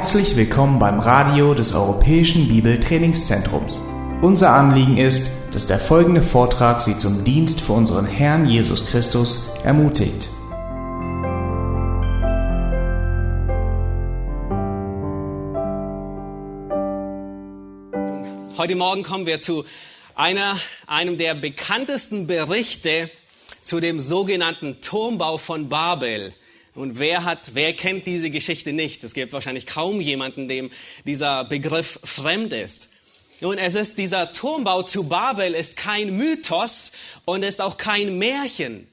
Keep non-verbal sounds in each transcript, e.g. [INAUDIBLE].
Herzlich willkommen beim Radio des Europäischen Bibeltrainingszentrums. Unser Anliegen ist, dass der folgende Vortrag Sie zum Dienst für unseren Herrn Jesus Christus ermutigt. Heute Morgen kommen wir zu einer, einem der bekanntesten Berichte zu dem sogenannten Turmbau von Babel. Und wer hat, wer kennt diese Geschichte nicht? Es gibt wahrscheinlich kaum jemanden, dem dieser Begriff fremd ist. Nun, es ist dieser Turmbau zu Babel ist kein Mythos und ist auch kein Märchen.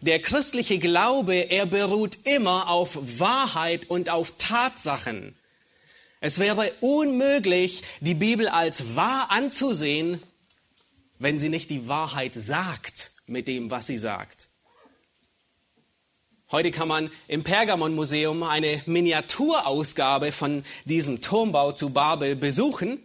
Der christliche Glaube, er beruht immer auf Wahrheit und auf Tatsachen. Es wäre unmöglich, die Bibel als wahr anzusehen, wenn sie nicht die Wahrheit sagt mit dem, was sie sagt. Heute kann man im Pergamon-Museum eine Miniaturausgabe von diesem Turmbau zu Babel besuchen.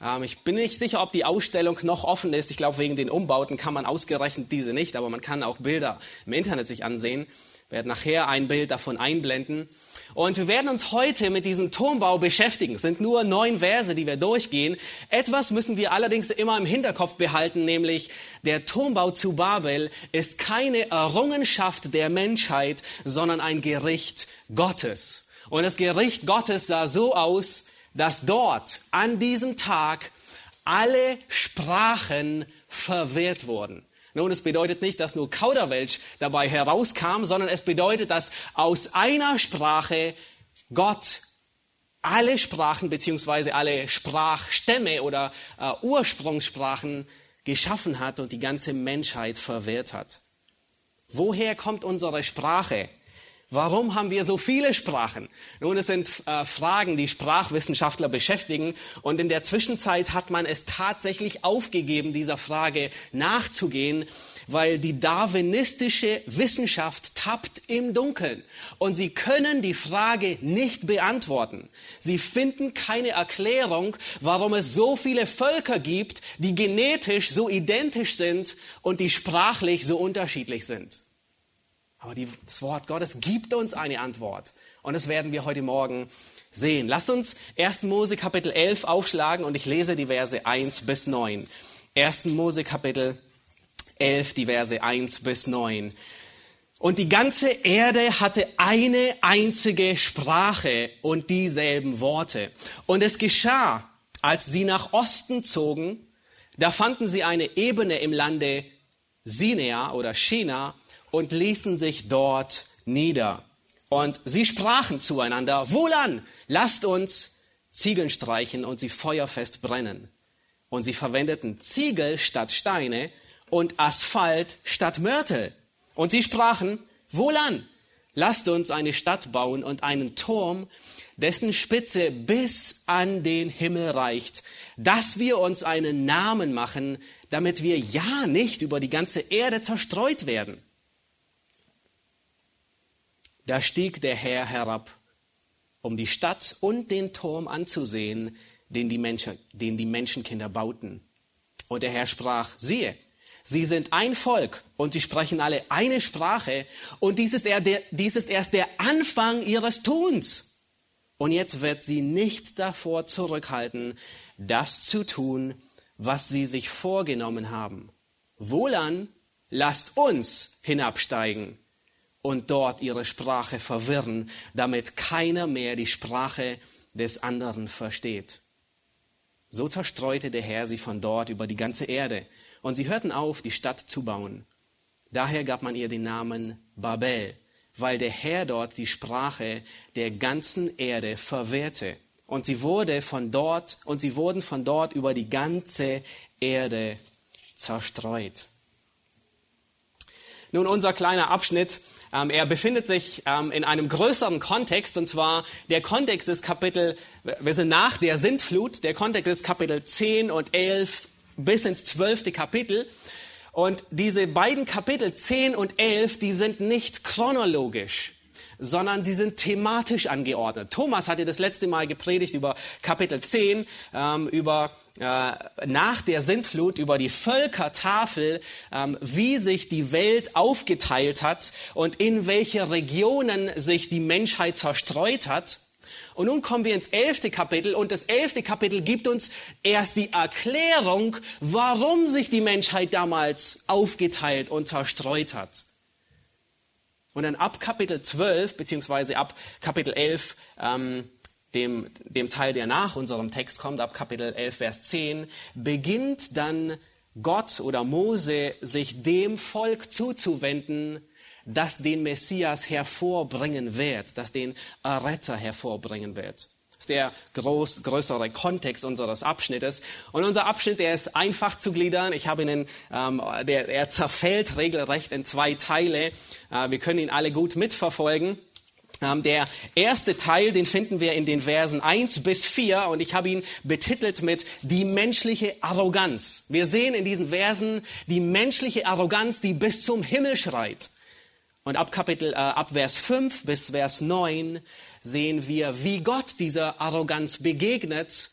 Ähm, ich bin nicht sicher, ob die Ausstellung noch offen ist. Ich glaube, wegen den Umbauten kann man ausgerechnet diese nicht, aber man kann auch Bilder im Internet sich ansehen. Ich werde nachher ein Bild davon einblenden. Und wir werden uns heute mit diesem Turmbau beschäftigen. Es sind nur neun Verse, die wir durchgehen. Etwas müssen wir allerdings immer im Hinterkopf behalten, nämlich der Turmbau zu Babel ist keine Errungenschaft der Menschheit, sondern ein Gericht Gottes. Und das Gericht Gottes sah so aus, dass dort an diesem Tag alle Sprachen verwehrt wurden. Nun, es bedeutet nicht, dass nur Kauderwelsch dabei herauskam, sondern es bedeutet, dass aus einer Sprache Gott alle Sprachen beziehungsweise alle Sprachstämme oder äh, Ursprungssprachen geschaffen hat und die ganze Menschheit verwehrt hat. Woher kommt unsere Sprache? Warum haben wir so viele Sprachen? Nun, es sind äh, Fragen, die Sprachwissenschaftler beschäftigen. Und in der Zwischenzeit hat man es tatsächlich aufgegeben, dieser Frage nachzugehen, weil die darwinistische Wissenschaft tappt im Dunkeln. Und sie können die Frage nicht beantworten. Sie finden keine Erklärung, warum es so viele Völker gibt, die genetisch so identisch sind und die sprachlich so unterschiedlich sind. Aber die, das Wort Gottes gibt uns eine Antwort. Und das werden wir heute Morgen sehen. Lasst uns 1. Mose Kapitel 11 aufschlagen und ich lese die Verse 1 bis 9. 1. Mose Kapitel 11, die Verse 1 bis 9. Und die ganze Erde hatte eine einzige Sprache und dieselben Worte. Und es geschah, als sie nach Osten zogen, da fanden sie eine Ebene im Lande Sinea oder China und ließen sich dort nieder. Und sie sprachen zueinander, wohlan, lasst uns Ziegeln streichen und sie feuerfest brennen. Und sie verwendeten Ziegel statt Steine und Asphalt statt Mörtel. Und sie sprachen, wohlan, lasst uns eine Stadt bauen und einen Turm, dessen Spitze bis an den Himmel reicht, dass wir uns einen Namen machen, damit wir ja nicht über die ganze Erde zerstreut werden. Da stieg der Herr herab, um die Stadt und den Turm anzusehen, den die, Menschen, den die Menschenkinder bauten. Und der Herr sprach, siehe, sie sind ein Volk und sie sprechen alle eine Sprache und dies ist, der, dies ist erst der Anfang ihres Tuns. Und jetzt wird sie nichts davor zurückhalten, das zu tun, was sie sich vorgenommen haben. Wohlan, lasst uns hinabsteigen und dort ihre Sprache verwirren, damit keiner mehr die Sprache des anderen versteht. So zerstreute der Herr sie von dort über die ganze Erde, und sie hörten auf, die Stadt zu bauen. Daher gab man ihr den Namen Babel, weil der Herr dort die Sprache der ganzen Erde verwehrte. Und sie wurde von dort, und sie wurden von dort über die ganze Erde zerstreut. Nun, unser kleiner Abschnitt ähm, er befindet sich ähm, in einem größeren Kontext, und zwar der Kontext ist Kapitel, wir sind nach der Sintflut, der Kontext ist Kapitel 10 und 11 bis ins 12. Kapitel. Und diese beiden Kapitel 10 und 11, die sind nicht chronologisch sondern sie sind thematisch angeordnet. Thomas hatte das letzte Mal gepredigt über Kapitel 10, ähm, über äh, nach der Sintflut, über die Völkertafel, ähm, wie sich die Welt aufgeteilt hat und in welche Regionen sich die Menschheit zerstreut hat. Und nun kommen wir ins elfte Kapitel und das elfte Kapitel gibt uns erst die Erklärung, warum sich die Menschheit damals aufgeteilt und zerstreut hat. Und dann ab Kapitel 12, beziehungsweise ab Kapitel 11, ähm, dem, dem Teil, der nach unserem Text kommt, ab Kapitel 11, Vers 10, beginnt dann Gott oder Mose sich dem Volk zuzuwenden, das den Messias hervorbringen wird, das den Erretter hervorbringen wird. Das ist der groß, größere Kontext unseres Abschnittes. Und unser Abschnitt, der ist einfach zu gliedern. Ich habe ihn, ähm, der, er zerfällt regelrecht in zwei Teile. Äh, wir können ihn alle gut mitverfolgen. Ähm, der erste Teil, den finden wir in den Versen 1 bis 4 und ich habe ihn betitelt mit die menschliche Arroganz. Wir sehen in diesen Versen die menschliche Arroganz, die bis zum Himmel schreit. Und ab Kapitel, äh, ab Vers 5 bis Vers 9 sehen wir, wie Gott dieser Arroganz begegnet,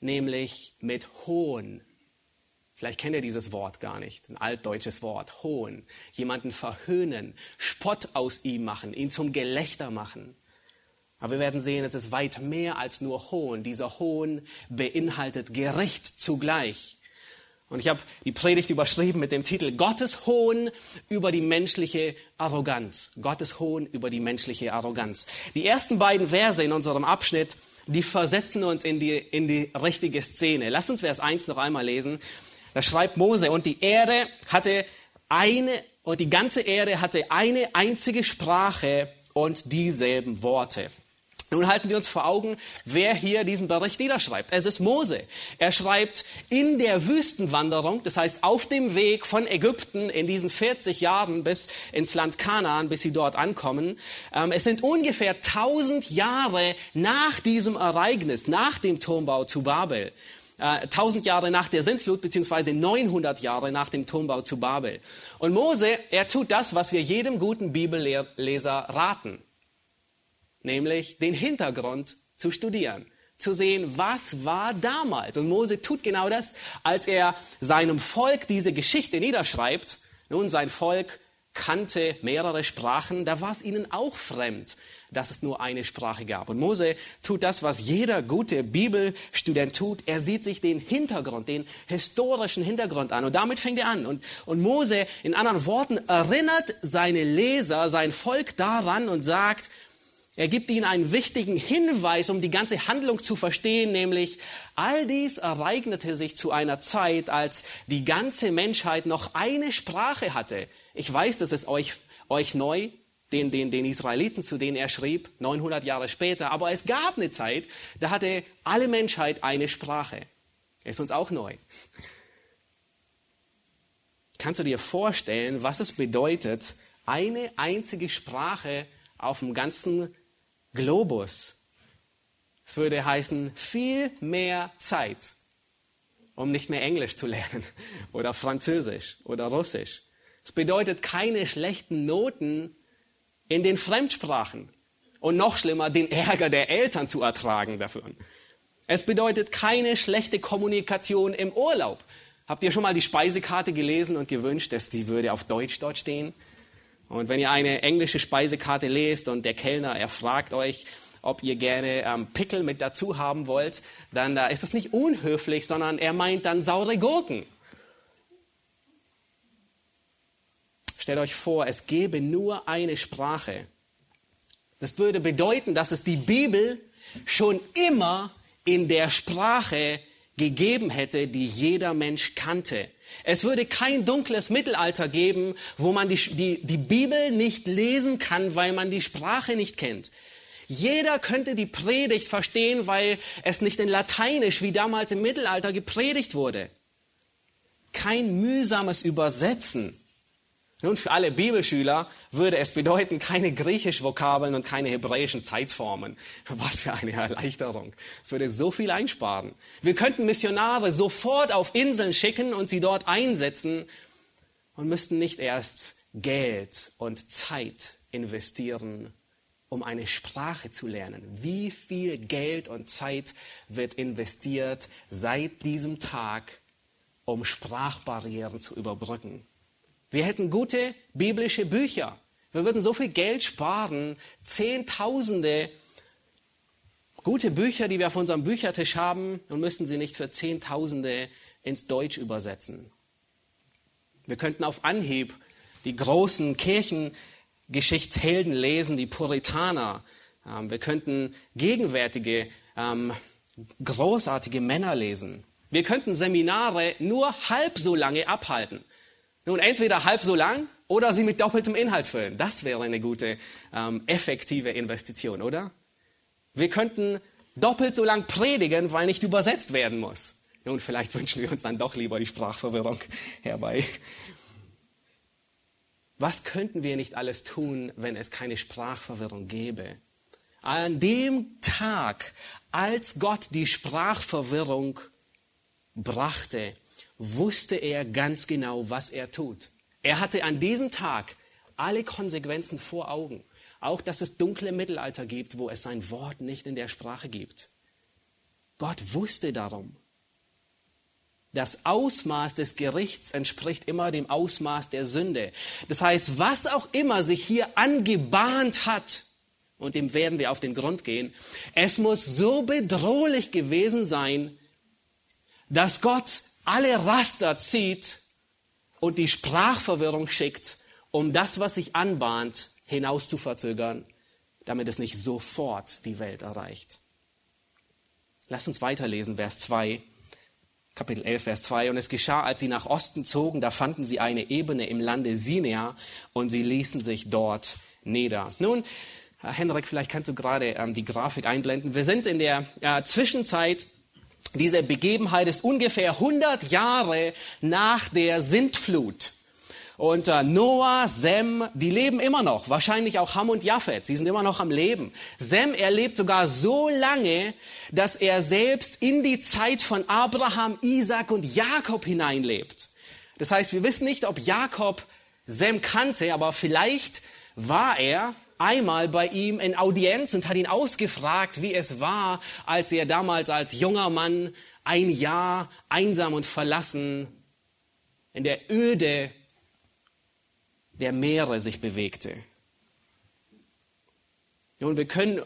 nämlich mit Hohn. Vielleicht kennt ihr dieses Wort gar nicht, ein altdeutsches Wort, Hohn. Jemanden verhöhnen, Spott aus ihm machen, ihn zum Gelächter machen. Aber wir werden sehen, es ist weit mehr als nur Hohn. Dieser Hohn beinhaltet Gericht zugleich. Und ich habe die Predigt überschrieben mit dem Titel Gottes Hohn über die menschliche Arroganz. Gottes Hohn über die menschliche Arroganz. Die ersten beiden Verse in unserem Abschnitt, die versetzen uns in die, in die richtige Szene. Lass uns Vers 1 noch einmal lesen. Da schreibt Mose, und die Erde hatte eine, und die ganze Erde hatte eine einzige Sprache und dieselben Worte. Nun halten wir uns vor Augen, wer hier diesen Bericht niederschreibt. Es ist Mose. Er schreibt in der Wüstenwanderung, das heißt auf dem Weg von Ägypten in diesen 40 Jahren bis ins Land Kanaan, bis sie dort ankommen. Ähm, es sind ungefähr 1000 Jahre nach diesem Ereignis, nach dem Turmbau zu Babel. 1000 äh, Jahre nach der Sintflut, beziehungsweise 900 Jahre nach dem Turmbau zu Babel. Und Mose, er tut das, was wir jedem guten Bibelleser raten nämlich den Hintergrund zu studieren, zu sehen, was war damals. Und Mose tut genau das, als er seinem Volk diese Geschichte niederschreibt. Nun, sein Volk kannte mehrere Sprachen, da war es ihnen auch fremd, dass es nur eine Sprache gab. Und Mose tut das, was jeder gute Bibelstudent tut. Er sieht sich den Hintergrund, den historischen Hintergrund an. Und damit fängt er an. Und, und Mose, in anderen Worten, erinnert seine Leser, sein Volk daran und sagt, er gibt ihnen einen wichtigen Hinweis, um die ganze Handlung zu verstehen, nämlich all dies ereignete sich zu einer Zeit, als die ganze Menschheit noch eine Sprache hatte. Ich weiß, das ist euch, euch neu, den, den, den Israeliten, zu denen er schrieb, 900 Jahre später, aber es gab eine Zeit, da hatte alle Menschheit eine Sprache. Ist uns auch neu. Kannst du dir vorstellen, was es bedeutet, eine einzige Sprache auf dem ganzen Globus. Es würde heißen, viel mehr Zeit, um nicht mehr Englisch zu lernen [LAUGHS] oder Französisch oder Russisch. Es bedeutet keine schlechten Noten in den Fremdsprachen und noch schlimmer, den Ärger der Eltern zu ertragen dafür. Es bedeutet keine schlechte Kommunikation im Urlaub. Habt ihr schon mal die Speisekarte gelesen und gewünscht, dass die würde auf Deutsch dort stehen? Und wenn ihr eine englische Speisekarte lest und der Kellner, er fragt euch, ob ihr gerne ähm, Pickel mit dazu haben wollt, dann äh, ist das nicht unhöflich, sondern er meint dann saure Gurken. Stellt euch vor, es gäbe nur eine Sprache. Das würde bedeuten, dass es die Bibel schon immer in der Sprache gegeben hätte, die jeder Mensch kannte. Es würde kein dunkles Mittelalter geben, wo man die, die, die Bibel nicht lesen kann, weil man die Sprache nicht kennt. Jeder könnte die Predigt verstehen, weil es nicht in Lateinisch wie damals im Mittelalter gepredigt wurde. Kein mühsames Übersetzen. Nun, für alle Bibelschüler würde es bedeuten, keine griechischen Vokabeln und keine hebräischen Zeitformen. Was für eine Erleichterung. Es würde so viel einsparen. Wir könnten Missionare sofort auf Inseln schicken und sie dort einsetzen und müssten nicht erst Geld und Zeit investieren, um eine Sprache zu lernen. Wie viel Geld und Zeit wird investiert seit diesem Tag, um Sprachbarrieren zu überbrücken? Wir hätten gute biblische Bücher. Wir würden so viel Geld sparen, Zehntausende gute Bücher, die wir auf unserem Büchertisch haben und müssen sie nicht für Zehntausende ins Deutsch übersetzen. Wir könnten auf Anhieb die großen Kirchengeschichtshelden lesen, die Puritaner. Ähm, wir könnten gegenwärtige, ähm, großartige Männer lesen. Wir könnten Seminare nur halb so lange abhalten. Nun, entweder halb so lang oder sie mit doppeltem Inhalt füllen. Das wäre eine gute, ähm, effektive Investition, oder? Wir könnten doppelt so lang predigen, weil nicht übersetzt werden muss. Nun, vielleicht [LAUGHS] wünschen wir uns dann doch lieber die Sprachverwirrung herbei. Was könnten wir nicht alles tun, wenn es keine Sprachverwirrung gäbe? An dem Tag, als Gott die Sprachverwirrung brachte, wusste er ganz genau, was er tut. Er hatte an diesem Tag alle Konsequenzen vor Augen. Auch, dass es dunkle Mittelalter gibt, wo es sein Wort nicht in der Sprache gibt. Gott wusste darum. Das Ausmaß des Gerichts entspricht immer dem Ausmaß der Sünde. Das heißt, was auch immer sich hier angebahnt hat, und dem werden wir auf den Grund gehen, es muss so bedrohlich gewesen sein, dass Gott alle Raster zieht und die Sprachverwirrung schickt, um das, was sich anbahnt, hinaus zu verzögern, damit es nicht sofort die Welt erreicht. Lass uns weiterlesen, Vers 2. Kapitel 11, Vers 2. Und es geschah, als sie nach Osten zogen, da fanden sie eine Ebene im Lande Sinea und sie ließen sich dort nieder. Nun, Henrik, vielleicht kannst du gerade ähm, die Grafik einblenden. Wir sind in der äh, Zwischenzeit diese Begebenheit ist ungefähr 100 Jahre nach der Sintflut. Und äh, Noah, Sem, die leben immer noch. Wahrscheinlich auch Ham und Japhet. Sie sind immer noch am Leben. Sem erlebt sogar so lange, dass er selbst in die Zeit von Abraham, Isaac und Jakob hineinlebt. Das heißt, wir wissen nicht, ob Jakob Sem kannte, aber vielleicht war er einmal bei ihm in Audienz und hat ihn ausgefragt, wie es war, als er damals als junger Mann ein Jahr einsam und verlassen in der Öde der Meere sich bewegte. Nun, wir können,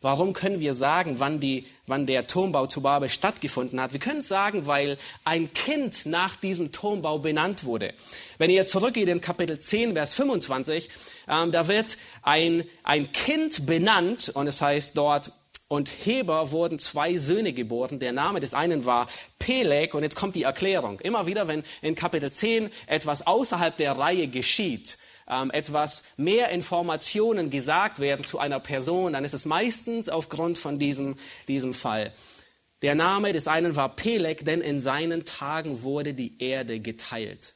warum können wir sagen, wann, die, wann der Turmbau zu Babel stattgefunden hat? Wir können sagen, weil ein Kind nach diesem Turmbau benannt wurde. Wenn ihr zurückgeht in Kapitel 10, Vers 25, ähm, da wird ein, ein Kind benannt und es heißt dort, und Heber wurden zwei Söhne geboren. Der Name des einen war Peleg und jetzt kommt die Erklärung. Immer wieder, wenn in Kapitel 10 etwas außerhalb der Reihe geschieht, ähm, etwas mehr Informationen gesagt werden zu einer Person, dann ist es meistens aufgrund von diesem, diesem Fall. Der Name des einen war Peleg, denn in seinen Tagen wurde die Erde geteilt.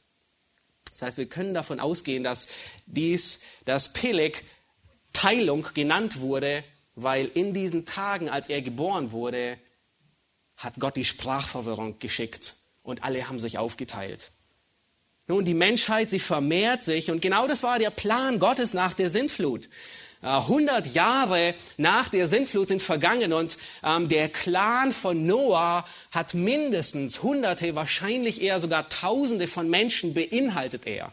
Das heißt, wir können davon ausgehen, dass dies, dass Peleg Teilung genannt wurde, weil in diesen Tagen, als er geboren wurde, hat Gott die Sprachverwirrung geschickt und alle haben sich aufgeteilt. Nun, die Menschheit, sie vermehrt sich und genau das war der Plan Gottes nach der Sintflut. 100 äh, Jahre nach der Sintflut sind vergangen und ähm, der Clan von Noah hat mindestens Hunderte, wahrscheinlich eher sogar Tausende von Menschen beinhaltet er.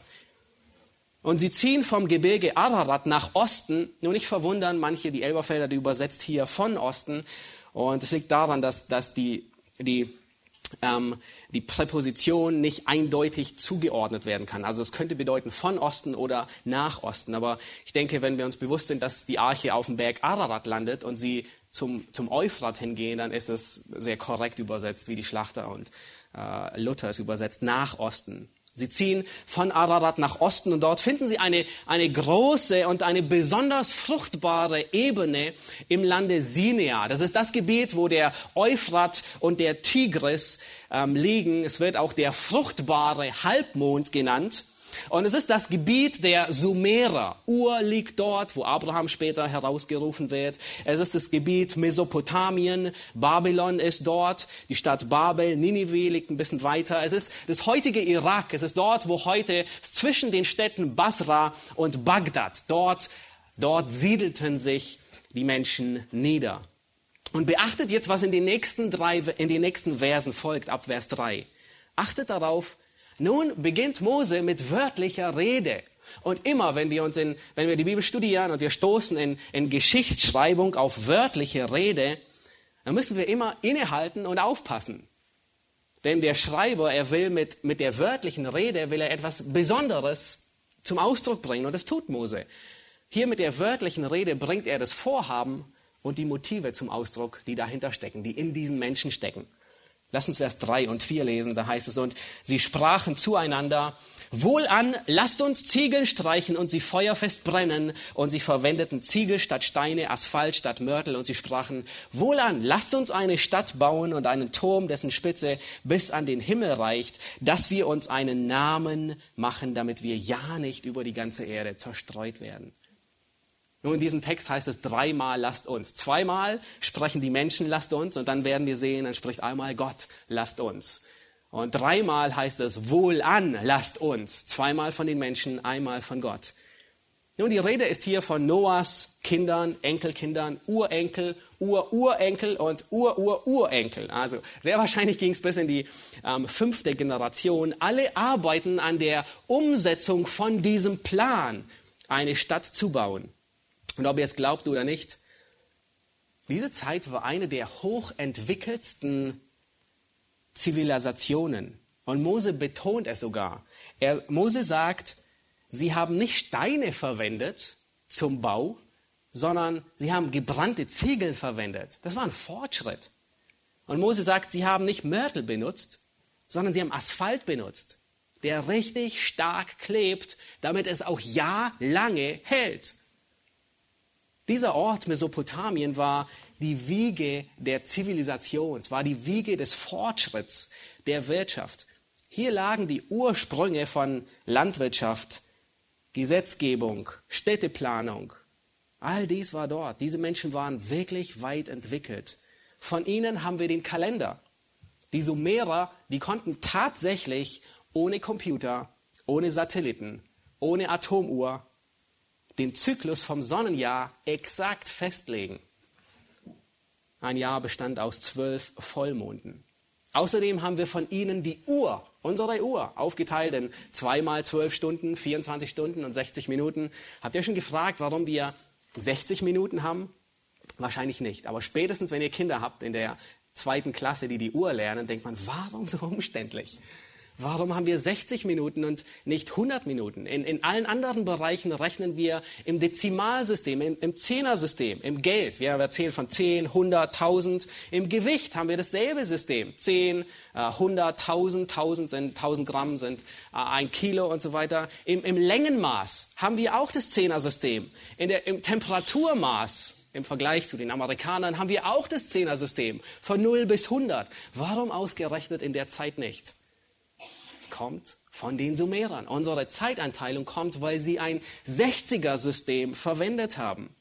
Und sie ziehen vom Gebirge Ararat nach Osten. Nur nicht verwundern, manche, die Elberfelder, die übersetzt hier von Osten. Und es liegt daran, dass, dass die, die, ähm, die Präposition nicht eindeutig zugeordnet werden kann. Also es könnte bedeuten von Osten oder nach Osten. Aber ich denke, wenn wir uns bewusst sind, dass die Arche auf dem Berg Ararat landet und sie zum, zum Euphrat hingehen, dann ist es sehr korrekt übersetzt, wie die Schlachter und äh, Luther es übersetzt, nach Osten. Sie ziehen von Ararat nach Osten und dort finden sie eine, eine große und eine besonders fruchtbare Ebene im Lande Sinea. Das ist das Gebiet, wo der Euphrat und der Tigris ähm, liegen. Es wird auch der fruchtbare Halbmond genannt. Und es ist das Gebiet der Sumerer. Ur liegt dort, wo Abraham später herausgerufen wird. Es ist das Gebiet Mesopotamien. Babylon ist dort. Die Stadt Babel, Ninive liegt ein bisschen weiter. Es ist das heutige Irak. Es ist dort, wo heute zwischen den Städten Basra und Bagdad, dort, dort siedelten sich die Menschen nieder. Und beachtet jetzt, was in den nächsten drei, in den nächsten Versen folgt, ab Vers 3. Achtet darauf, nun beginnt Mose mit wörtlicher Rede. Und immer, wenn wir uns in, wenn wir die Bibel studieren und wir stoßen in, in Geschichtsschreibung auf wörtliche Rede, dann müssen wir immer innehalten und aufpassen. Denn der Schreiber, er will mit, mit der wörtlichen Rede, will er etwas Besonderes zum Ausdruck bringen und das tut Mose. Hier mit der wörtlichen Rede bringt er das Vorhaben und die Motive zum Ausdruck, die dahinter stecken, die in diesen Menschen stecken. Lass uns Vers 3 und 4 lesen, da heißt es, und sie sprachen zueinander, Wohlan, lasst uns Ziegel streichen und sie feuerfest brennen. Und sie verwendeten Ziegel statt Steine, Asphalt statt Mörtel. Und sie sprachen, Wohlan, lasst uns eine Stadt bauen und einen Turm, dessen Spitze bis an den Himmel reicht, dass wir uns einen Namen machen, damit wir ja nicht über die ganze Erde zerstreut werden. Nun, in diesem Text heißt es dreimal lasst uns. Zweimal sprechen die Menschen lasst uns und dann werden wir sehen, dann spricht einmal Gott lasst uns. Und dreimal heißt es wohlan lasst uns. Zweimal von den Menschen, einmal von Gott. Nun, die Rede ist hier von Noahs Kindern, Enkelkindern, Urenkel, Ururenkel und Urururenkel. Also sehr wahrscheinlich ging es bis in die ähm, fünfte Generation. Alle arbeiten an der Umsetzung von diesem Plan, eine Stadt zu bauen. Und ob ihr es glaubt oder nicht, diese Zeit war eine der hochentwickelsten Zivilisationen. Und Mose betont es sogar. Er, Mose sagt, sie haben nicht Steine verwendet zum Bau, sondern sie haben gebrannte Ziegel verwendet. Das war ein Fortschritt. Und Mose sagt, sie haben nicht Mörtel benutzt, sondern sie haben Asphalt benutzt, der richtig stark klebt, damit es auch jahrelange hält. Dieser Ort Mesopotamien war die Wiege der Zivilisation, es war die Wiege des Fortschritts der Wirtschaft. Hier lagen die Ursprünge von Landwirtschaft, Gesetzgebung, Städteplanung. All dies war dort. Diese Menschen waren wirklich weit entwickelt. Von ihnen haben wir den Kalender. Die Sumerer, die konnten tatsächlich ohne Computer, ohne Satelliten, ohne Atomuhr den Zyklus vom Sonnenjahr exakt festlegen. Ein Jahr bestand aus zwölf Vollmonden. Außerdem haben wir von ihnen die Uhr, unsere Uhr, aufgeteilt in zweimal zwölf Stunden, 24 Stunden und 60 Minuten. Habt ihr schon gefragt, warum wir 60 Minuten haben? Wahrscheinlich nicht. Aber spätestens, wenn ihr Kinder habt in der zweiten Klasse, die die Uhr lernen, denkt man, warum so umständlich? Warum haben wir 60 Minuten und nicht 100 Minuten? In, in allen anderen Bereichen rechnen wir im Dezimalsystem, im, im Zehnersystem, im Geld. Wir erzählen von 10, 100, 1000. Im Gewicht haben wir dasselbe System. 10, 100, 1000, 1000 sind 1000 Gramm sind äh, ein Kilo und so weiter. Im, im Längenmaß haben wir auch das Zehnersystem. In der, Im Temperaturmaß im Vergleich zu den Amerikanern haben wir auch das Zehnersystem von 0 bis 100. Warum ausgerechnet in der Zeit nicht? Kommt von den Sumerern. Unsere Zeiteinteilung kommt, weil sie ein 60er-System verwendet haben.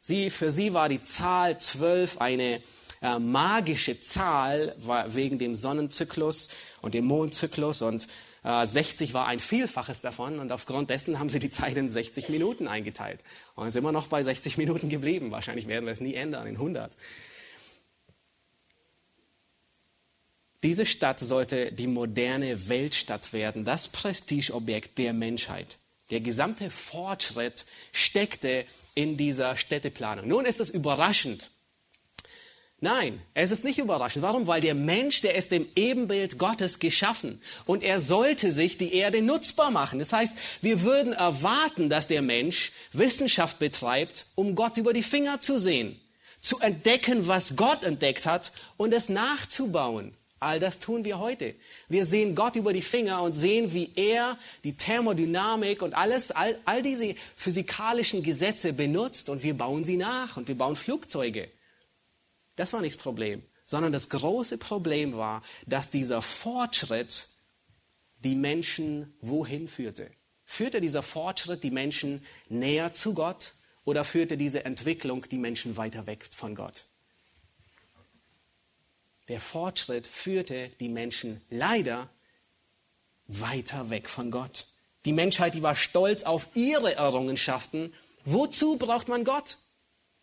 Sie, für sie war die Zahl 12 eine äh, magische Zahl wegen dem Sonnenzyklus und dem Mondzyklus und äh, 60 war ein Vielfaches davon und aufgrund dessen haben sie die Zeit in 60 Minuten eingeteilt und sind immer noch bei 60 Minuten geblieben. Wahrscheinlich werden wir es nie ändern in 100. Diese Stadt sollte die moderne Weltstadt werden, das Prestigeobjekt der Menschheit. Der gesamte Fortschritt steckte in dieser Städteplanung. Nun ist es überraschend. Nein, es ist nicht überraschend. Warum? Weil der Mensch, der ist im Ebenbild Gottes geschaffen und er sollte sich die Erde nutzbar machen. Das heißt, wir würden erwarten, dass der Mensch Wissenschaft betreibt, um Gott über die Finger zu sehen, zu entdecken, was Gott entdeckt hat und es nachzubauen. All das tun wir heute. Wir sehen Gott über die Finger und sehen, wie er die Thermodynamik und alles, all, all diese physikalischen Gesetze benutzt und wir bauen sie nach und wir bauen Flugzeuge. Das war nicht das Problem, sondern das große Problem war, dass dieser Fortschritt die Menschen wohin führte. Führte dieser Fortschritt die Menschen näher zu Gott oder führte diese Entwicklung die Menschen weiter weg von Gott? Der Fortschritt führte die Menschen leider weiter weg von Gott. Die Menschheit, die war stolz auf ihre Errungenschaften. Wozu braucht man Gott?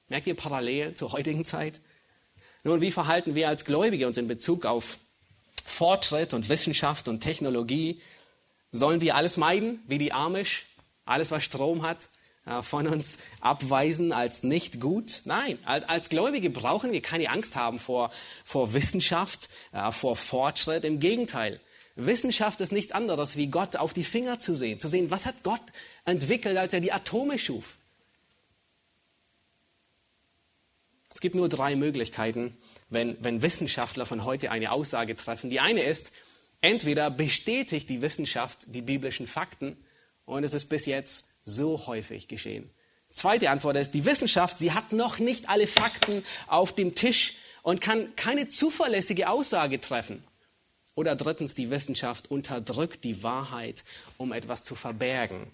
Merkt ihr parallel zur heutigen Zeit? Nun, wie verhalten wir als Gläubige uns in Bezug auf Fortschritt und Wissenschaft und Technologie? Sollen wir alles meiden, wie die Amish? Alles, was Strom hat, von uns abweisen als nicht gut. Nein, als Gläubige brauchen wir keine Angst haben vor, vor Wissenschaft, äh, vor Fortschritt. Im Gegenteil. Wissenschaft ist nichts anderes, wie Gott auf die Finger zu sehen. Zu sehen, was hat Gott entwickelt, als er die Atome schuf. Es gibt nur drei Möglichkeiten, wenn, wenn Wissenschaftler von heute eine Aussage treffen. Die eine ist, entweder bestätigt die Wissenschaft die biblischen Fakten und es ist bis jetzt so häufig geschehen. Zweite Antwort ist, die Wissenschaft, sie hat noch nicht alle Fakten auf dem Tisch und kann keine zuverlässige Aussage treffen. Oder drittens, die Wissenschaft unterdrückt die Wahrheit, um etwas zu verbergen.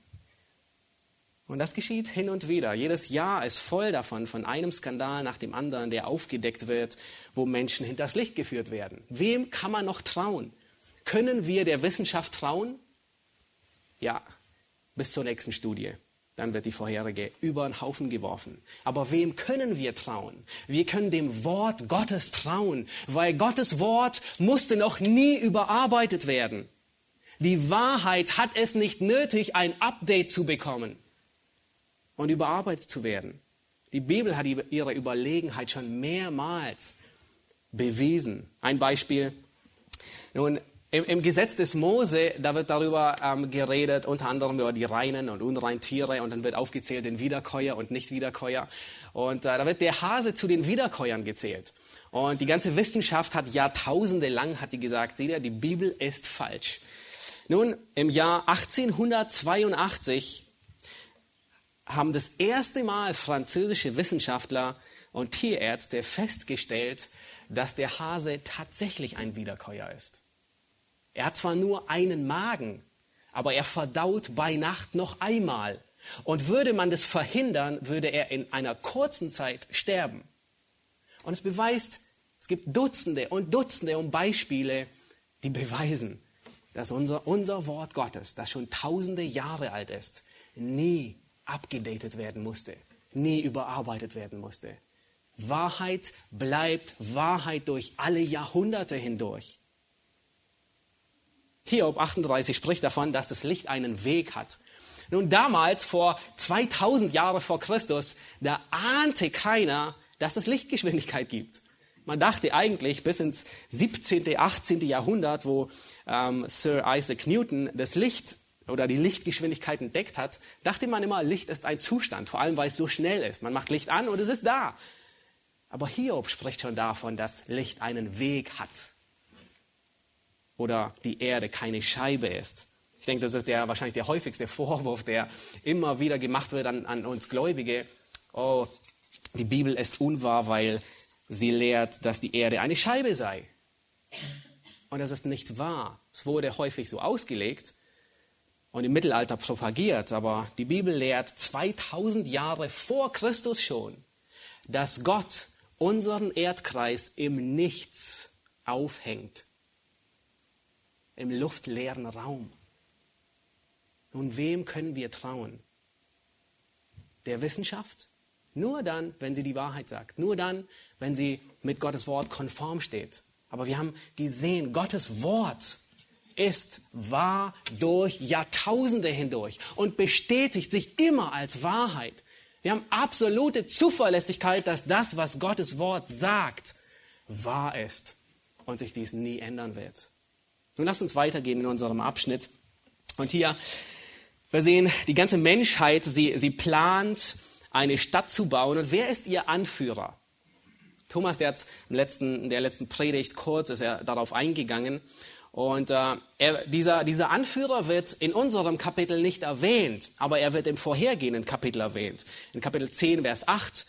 Und das geschieht hin und wieder. Jedes Jahr ist voll davon, von einem Skandal nach dem anderen, der aufgedeckt wird, wo Menschen hinters Licht geführt werden. Wem kann man noch trauen? Können wir der Wissenschaft trauen? Ja, bis zur nächsten Studie. Dann wird die vorherige über den Haufen geworfen. Aber wem können wir trauen? Wir können dem Wort Gottes trauen, weil Gottes Wort musste noch nie überarbeitet werden. Die Wahrheit hat es nicht nötig, ein Update zu bekommen und überarbeitet zu werden. Die Bibel hat ihre Überlegenheit schon mehrmals bewiesen. Ein Beispiel. Nun, im, Im, Gesetz des Mose, da wird darüber ähm, geredet, unter anderem über die reinen und unreinen Tiere und dann wird aufgezählt den Wiederkäuer und Nicht-Wiederkäuer. Und äh, da wird der Hase zu den Wiederkäuern gezählt. Und die ganze Wissenschaft hat Jahrtausende lang, hat sie gesagt, seht ihr, die Bibel ist falsch. Nun, im Jahr 1882 haben das erste Mal französische Wissenschaftler und Tierärzte festgestellt, dass der Hase tatsächlich ein Wiederkäuer ist. Er hat zwar nur einen Magen, aber er verdaut bei Nacht noch einmal. Und würde man das verhindern, würde er in einer kurzen Zeit sterben. Und es beweist, es gibt Dutzende und Dutzende um Beispiele, die beweisen, dass unser, unser Wort Gottes, das schon tausende Jahre alt ist, nie abgedatet werden musste, nie überarbeitet werden musste. Wahrheit bleibt Wahrheit durch alle Jahrhunderte hindurch. Hiob 38 spricht davon, dass das Licht einen Weg hat. Nun damals, vor 2000 Jahren vor Christus, da ahnte keiner, dass es Lichtgeschwindigkeit gibt. Man dachte eigentlich bis ins 17., 18. Jahrhundert, wo ähm, Sir Isaac Newton das Licht oder die Lichtgeschwindigkeit entdeckt hat, dachte man immer, Licht ist ein Zustand, vor allem weil es so schnell ist. Man macht Licht an und es ist da. Aber Hiob spricht schon davon, dass Licht einen Weg hat oder die Erde keine Scheibe ist. Ich denke, das ist der, wahrscheinlich der häufigste Vorwurf, der immer wieder gemacht wird an, an uns Gläubige. Oh, die Bibel ist unwahr, weil sie lehrt, dass die Erde eine Scheibe sei. Und das ist nicht wahr. Es wurde häufig so ausgelegt und im Mittelalter propagiert, aber die Bibel lehrt 2000 Jahre vor Christus schon, dass Gott unseren Erdkreis im Nichts aufhängt im luftleeren Raum. Nun, wem können wir trauen? Der Wissenschaft? Nur dann, wenn sie die Wahrheit sagt. Nur dann, wenn sie mit Gottes Wort konform steht. Aber wir haben gesehen, Gottes Wort ist wahr durch Jahrtausende hindurch und bestätigt sich immer als Wahrheit. Wir haben absolute Zuverlässigkeit, dass das, was Gottes Wort sagt, wahr ist und sich dies nie ändern wird. Nun lass uns weitergehen in unserem Abschnitt. Und hier, wir sehen, die ganze Menschheit, sie, sie plant, eine Stadt zu bauen. Und wer ist ihr Anführer? Thomas, der hat im letzten, der letzten Predigt kurz ist er darauf eingegangen. Und äh, er, dieser, dieser Anführer wird in unserem Kapitel nicht erwähnt, aber er wird im vorhergehenden Kapitel erwähnt. In Kapitel 10, Vers 8.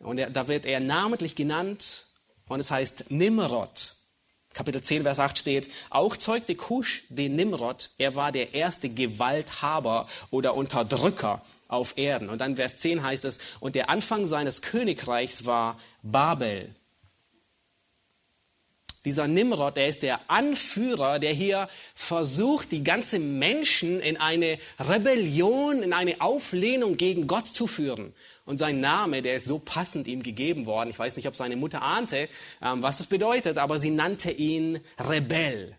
Und er, da wird er namentlich genannt und es heißt Nimrod. Kapitel 10, Vers 8 steht, auch zeugte Kusch den Nimrod, er war der erste Gewalthaber oder Unterdrücker auf Erden. Und dann Vers 10 heißt es, und der Anfang seines Königreichs war Babel. Dieser Nimrod, der ist der Anführer, der hier versucht, die ganze Menschen in eine Rebellion, in eine Auflehnung gegen Gott zu führen. Und sein Name, der ist so passend ihm gegeben worden. Ich weiß nicht, ob seine Mutter ahnte, ähm, was es bedeutet, aber sie nannte ihn Rebell.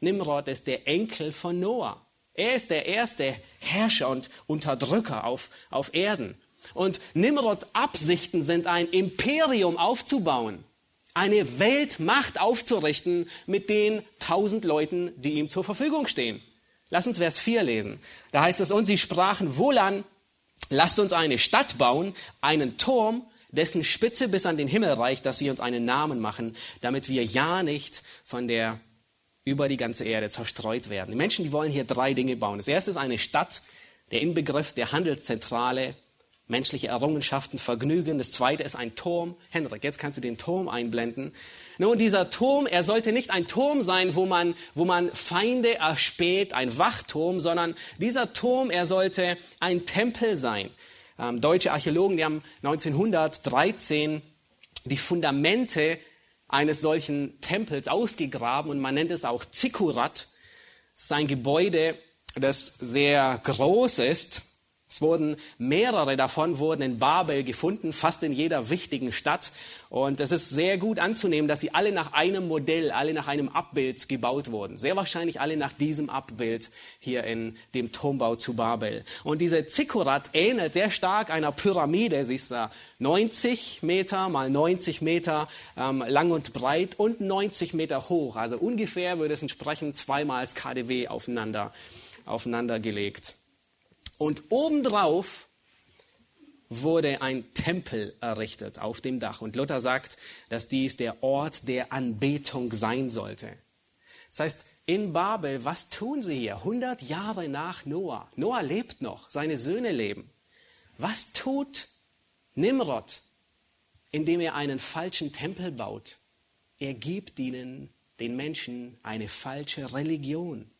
Nimrod ist der Enkel von Noah. Er ist der erste Herrscher und Unterdrücker auf, auf Erden. Und Nimrod Absichten sind ein Imperium aufzubauen, eine Weltmacht aufzurichten mit den tausend Leuten, die ihm zur Verfügung stehen. Lass uns Vers 4 lesen. Da heißt es, und sie sprachen wohlan, lasst uns eine Stadt bauen, einen Turm, dessen Spitze bis an den Himmel reicht, dass wir uns einen Namen machen, damit wir ja nicht von der über die ganze Erde zerstreut werden. Die Menschen, die wollen hier drei Dinge bauen. Das erste ist eine Stadt, der Inbegriff der Handelszentrale, menschliche Errungenschaften, Vergnügen. Das zweite ist ein Turm. Henrik, jetzt kannst du den Turm einblenden. Nun, dieser Turm, er sollte nicht ein Turm sein, wo man, wo man Feinde erspäht, ein Wachturm, sondern dieser Turm, er sollte ein Tempel sein. Ähm, deutsche Archäologen, die haben 1913 die Fundamente eines solchen Tempels ausgegraben und man nennt es auch Zikurat. Es ist ein Gebäude, das sehr groß ist es wurden mehrere davon wurden in Babel gefunden, fast in jeder wichtigen Stadt. Und es ist sehr gut anzunehmen, dass sie alle nach einem Modell, alle nach einem Abbild gebaut wurden. Sehr wahrscheinlich alle nach diesem Abbild hier in dem Turmbau zu Babel. Und diese Zikkurat ähnelt sehr stark einer Pyramide. Sie ist 90 Meter mal 90 Meter ähm, lang und breit und 90 Meter hoch. Also ungefähr würde es entsprechend zweimal das KDW aufeinander, aufeinander gelegt. Und obendrauf wurde ein Tempel errichtet auf dem Dach. Und Luther sagt, dass dies der Ort der Anbetung sein sollte. Das heißt, in Babel, was tun sie hier? 100 Jahre nach Noah. Noah lebt noch, seine Söhne leben. Was tut Nimrod, indem er einen falschen Tempel baut? Er gibt ihnen, den Menschen, eine falsche Religion.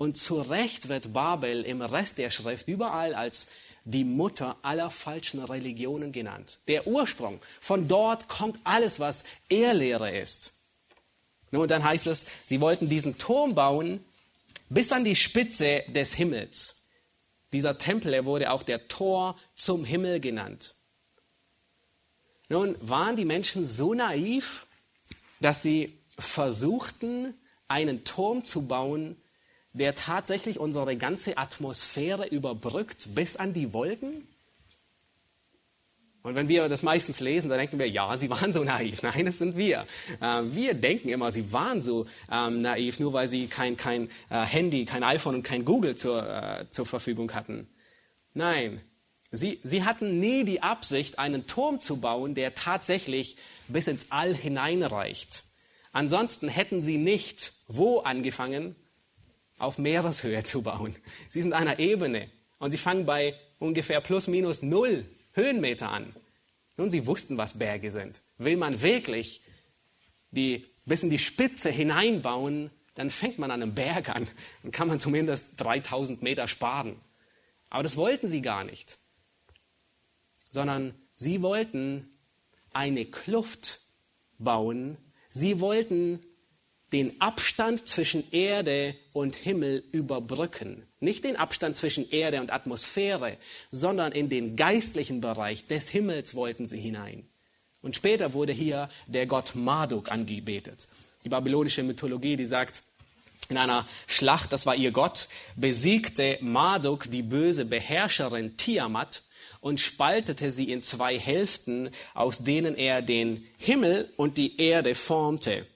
Und zu Recht wird Babel im Rest der Schrift überall als die Mutter aller falschen Religionen genannt. Der Ursprung. Von dort kommt alles, was Ehrlehre ist. Nun, dann heißt es, sie wollten diesen Turm bauen bis an die Spitze des Himmels. Dieser Tempel wurde auch der Tor zum Himmel genannt. Nun, waren die Menschen so naiv, dass sie versuchten, einen Turm zu bauen, der tatsächlich unsere ganze Atmosphäre überbrückt bis an die Wolken? Und wenn wir das meistens lesen, dann denken wir, ja, sie waren so naiv. [LAUGHS] Nein, das sind wir. Äh, wir denken immer, sie waren so ähm, naiv, nur weil sie kein, kein äh, Handy, kein iPhone und kein Google zur, äh, zur Verfügung hatten. Nein, sie, sie hatten nie die Absicht, einen Turm zu bauen, der tatsächlich bis ins All hineinreicht. Ansonsten hätten sie nicht wo angefangen, auf Meereshöhe zu bauen. Sie sind einer Ebene und sie fangen bei ungefähr plus minus null Höhenmeter an. Nun, sie wussten, was Berge sind. Will man wirklich die bis in die Spitze hineinbauen, dann fängt man an einem Berg an. Dann kann man zumindest 3000 Meter sparen. Aber das wollten sie gar nicht. Sondern sie wollten eine Kluft bauen. Sie wollten den Abstand zwischen Erde und Himmel überbrücken. Nicht den Abstand zwischen Erde und Atmosphäre, sondern in den geistlichen Bereich des Himmels wollten sie hinein. Und später wurde hier der Gott Marduk angebetet. Die babylonische Mythologie, die sagt, in einer Schlacht, das war ihr Gott, besiegte Marduk die böse Beherrscherin Tiamat und spaltete sie in zwei Hälften, aus denen er den Himmel und die Erde formte.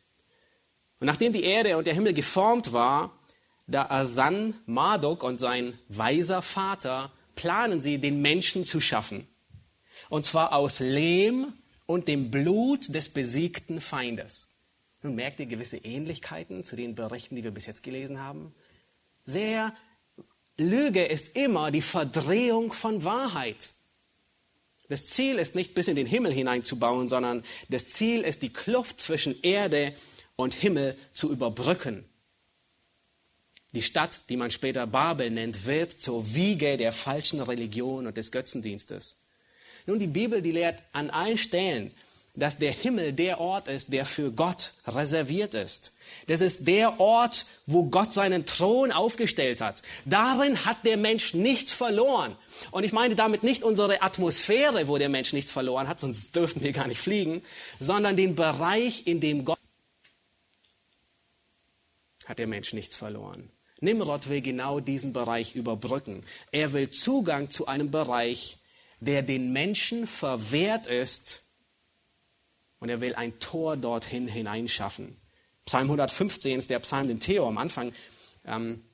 Und nachdem die Erde und der Himmel geformt war, da ersann Marduk und sein weiser Vater, planen sie, den Menschen zu schaffen. Und zwar aus Lehm und dem Blut des besiegten Feindes. Nun merkt ihr gewisse Ähnlichkeiten zu den Berichten, die wir bis jetzt gelesen haben. Sehr, Lüge ist immer die Verdrehung von Wahrheit. Das Ziel ist nicht bis in den Himmel hineinzubauen, sondern das Ziel ist die Kluft zwischen Erde und und Himmel zu überbrücken. Die Stadt, die man später Babel nennt, wird zur Wiege der falschen Religion und des Götzendienstes. Nun, die Bibel, die lehrt an allen Stellen, dass der Himmel der Ort ist, der für Gott reserviert ist. Das ist der Ort, wo Gott seinen Thron aufgestellt hat. Darin hat der Mensch nichts verloren. Und ich meine damit nicht unsere Atmosphäre, wo der Mensch nichts verloren hat, sonst dürften wir gar nicht fliegen, sondern den Bereich, in dem Gott hat der Mensch nichts verloren. Nimrod will genau diesen Bereich überbrücken. Er will Zugang zu einem Bereich, der den Menschen verwehrt ist und er will ein Tor dorthin hineinschaffen. Psalm 115 ist der Psalm, den Theo am Anfang ähm,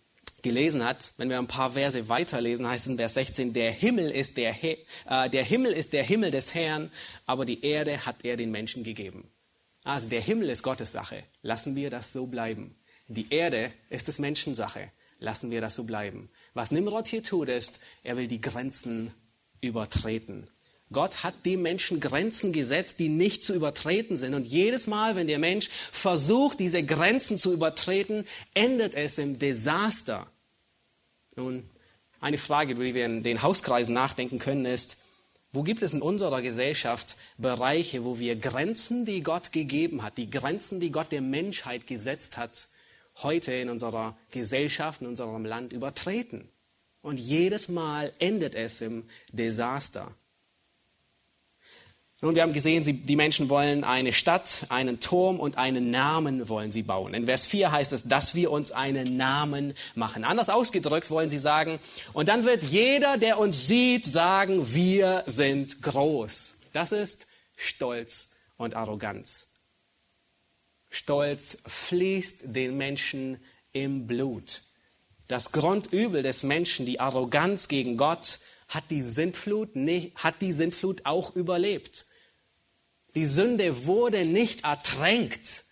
gelesen hat. Wenn wir ein paar Verse weiterlesen, heißt es in Vers 16, der Himmel, ist der, äh, der Himmel ist der Himmel des Herrn, aber die Erde hat er den Menschen gegeben. Also der Himmel ist Gottes Sache. Lassen wir das so bleiben. Die Erde ist des Menschen Sache. Lassen wir das so bleiben. Was Nimrod hier tut, ist, er will die Grenzen übertreten. Gott hat dem Menschen Grenzen gesetzt, die nicht zu übertreten sind. Und jedes Mal, wenn der Mensch versucht, diese Grenzen zu übertreten, endet es im Desaster. Nun, eine Frage, über die wir in den Hauskreisen nachdenken können, ist, wo gibt es in unserer Gesellschaft Bereiche, wo wir Grenzen, die Gott gegeben hat, die Grenzen, die Gott der Menschheit gesetzt hat, heute in unserer Gesellschaft, in unserem Land übertreten? Und jedes Mal endet es im Desaster. Nun, wir haben gesehen, die Menschen wollen eine Stadt, einen Turm und einen Namen wollen sie bauen. In Vers 4 heißt es, dass wir uns einen Namen machen. Anders ausgedrückt wollen sie sagen, und dann wird jeder, der uns sieht, sagen, wir sind groß. Das ist Stolz und Arroganz. Stolz fließt den Menschen im Blut. Das Grundübel des Menschen, die Arroganz gegen Gott, hat die Sintflut, hat die Sintflut auch überlebt. Die Sünde wurde nicht ertränkt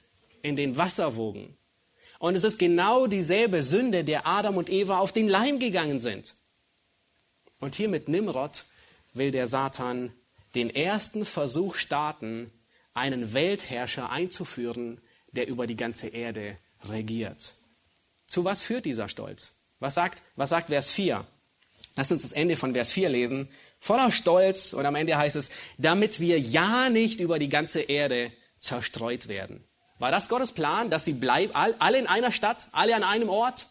in den Wasserwogen. Und es ist genau dieselbe Sünde, der Adam und Eva auf den Leim gegangen sind. Und hier mit Nimrod will der Satan den ersten Versuch starten, einen Weltherrscher einzuführen, der über die ganze Erde regiert. Zu was führt dieser Stolz? Was sagt, was sagt Vers 4? Lass uns das Ende von Vers 4 lesen voller Stolz und am Ende heißt es, damit wir ja nicht über die ganze Erde zerstreut werden. War das Gottes Plan, dass sie bleiben, alle in einer Stadt, alle an einem Ort?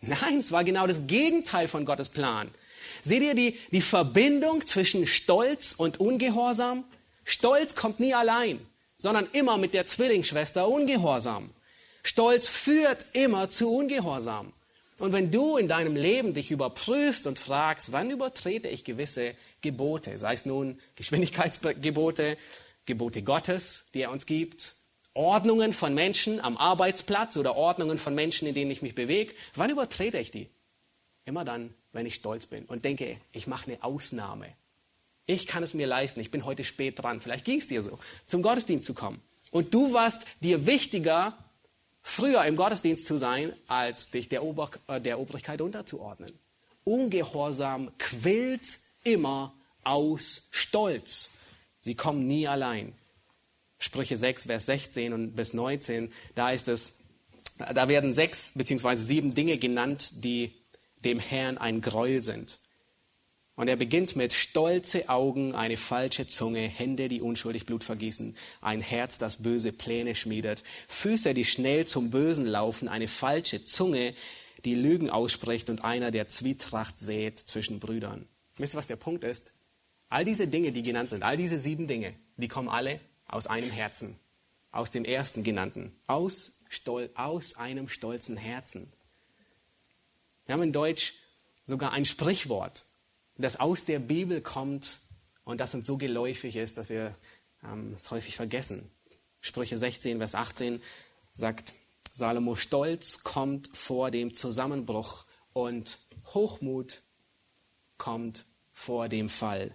Nein, es war genau das Gegenteil von Gottes Plan. Seht ihr die, die Verbindung zwischen Stolz und Ungehorsam? Stolz kommt nie allein, sondern immer mit der Zwillingsschwester Ungehorsam. Stolz führt immer zu Ungehorsam. Und wenn du in deinem Leben dich überprüfst und fragst, wann übertrete ich gewisse Gebote, sei es nun Geschwindigkeitsgebote, Gebote Gottes, die er uns gibt, Ordnungen von Menschen am Arbeitsplatz oder Ordnungen von Menschen, in denen ich mich bewege, wann übertrete ich die? Immer dann, wenn ich stolz bin und denke, ich mache eine Ausnahme. Ich kann es mir leisten, ich bin heute spät dran. Vielleicht ging es dir so, zum Gottesdienst zu kommen. Und du warst dir wichtiger früher im Gottesdienst zu sein, als dich der, Ober äh, der Obrigkeit unterzuordnen. Ungehorsam quillt immer aus Stolz. Sie kommen nie allein. Sprüche 6, Vers 16 und bis 19, da ist es, da werden sechs beziehungsweise sieben Dinge genannt, die dem Herrn ein Gräuel sind. Und er beginnt mit stolze Augen, eine falsche Zunge, Hände, die unschuldig Blut vergießen, ein Herz, das böse Pläne schmiedet, Füße, die schnell zum Bösen laufen, eine falsche Zunge, die Lügen ausspricht und einer, der Zwietracht sät zwischen Brüdern. Wisst ihr, was der Punkt ist? All diese Dinge, die genannt sind, all diese sieben Dinge, die kommen alle aus einem Herzen, aus dem ersten genannten, aus, Stol aus einem stolzen Herzen. Wir haben in Deutsch sogar ein Sprichwort, das aus der Bibel kommt und das uns so geläufig ist, dass wir ähm, es häufig vergessen. Sprüche 16, Vers 18 sagt Salomo, Stolz kommt vor dem Zusammenbruch und Hochmut kommt vor dem Fall.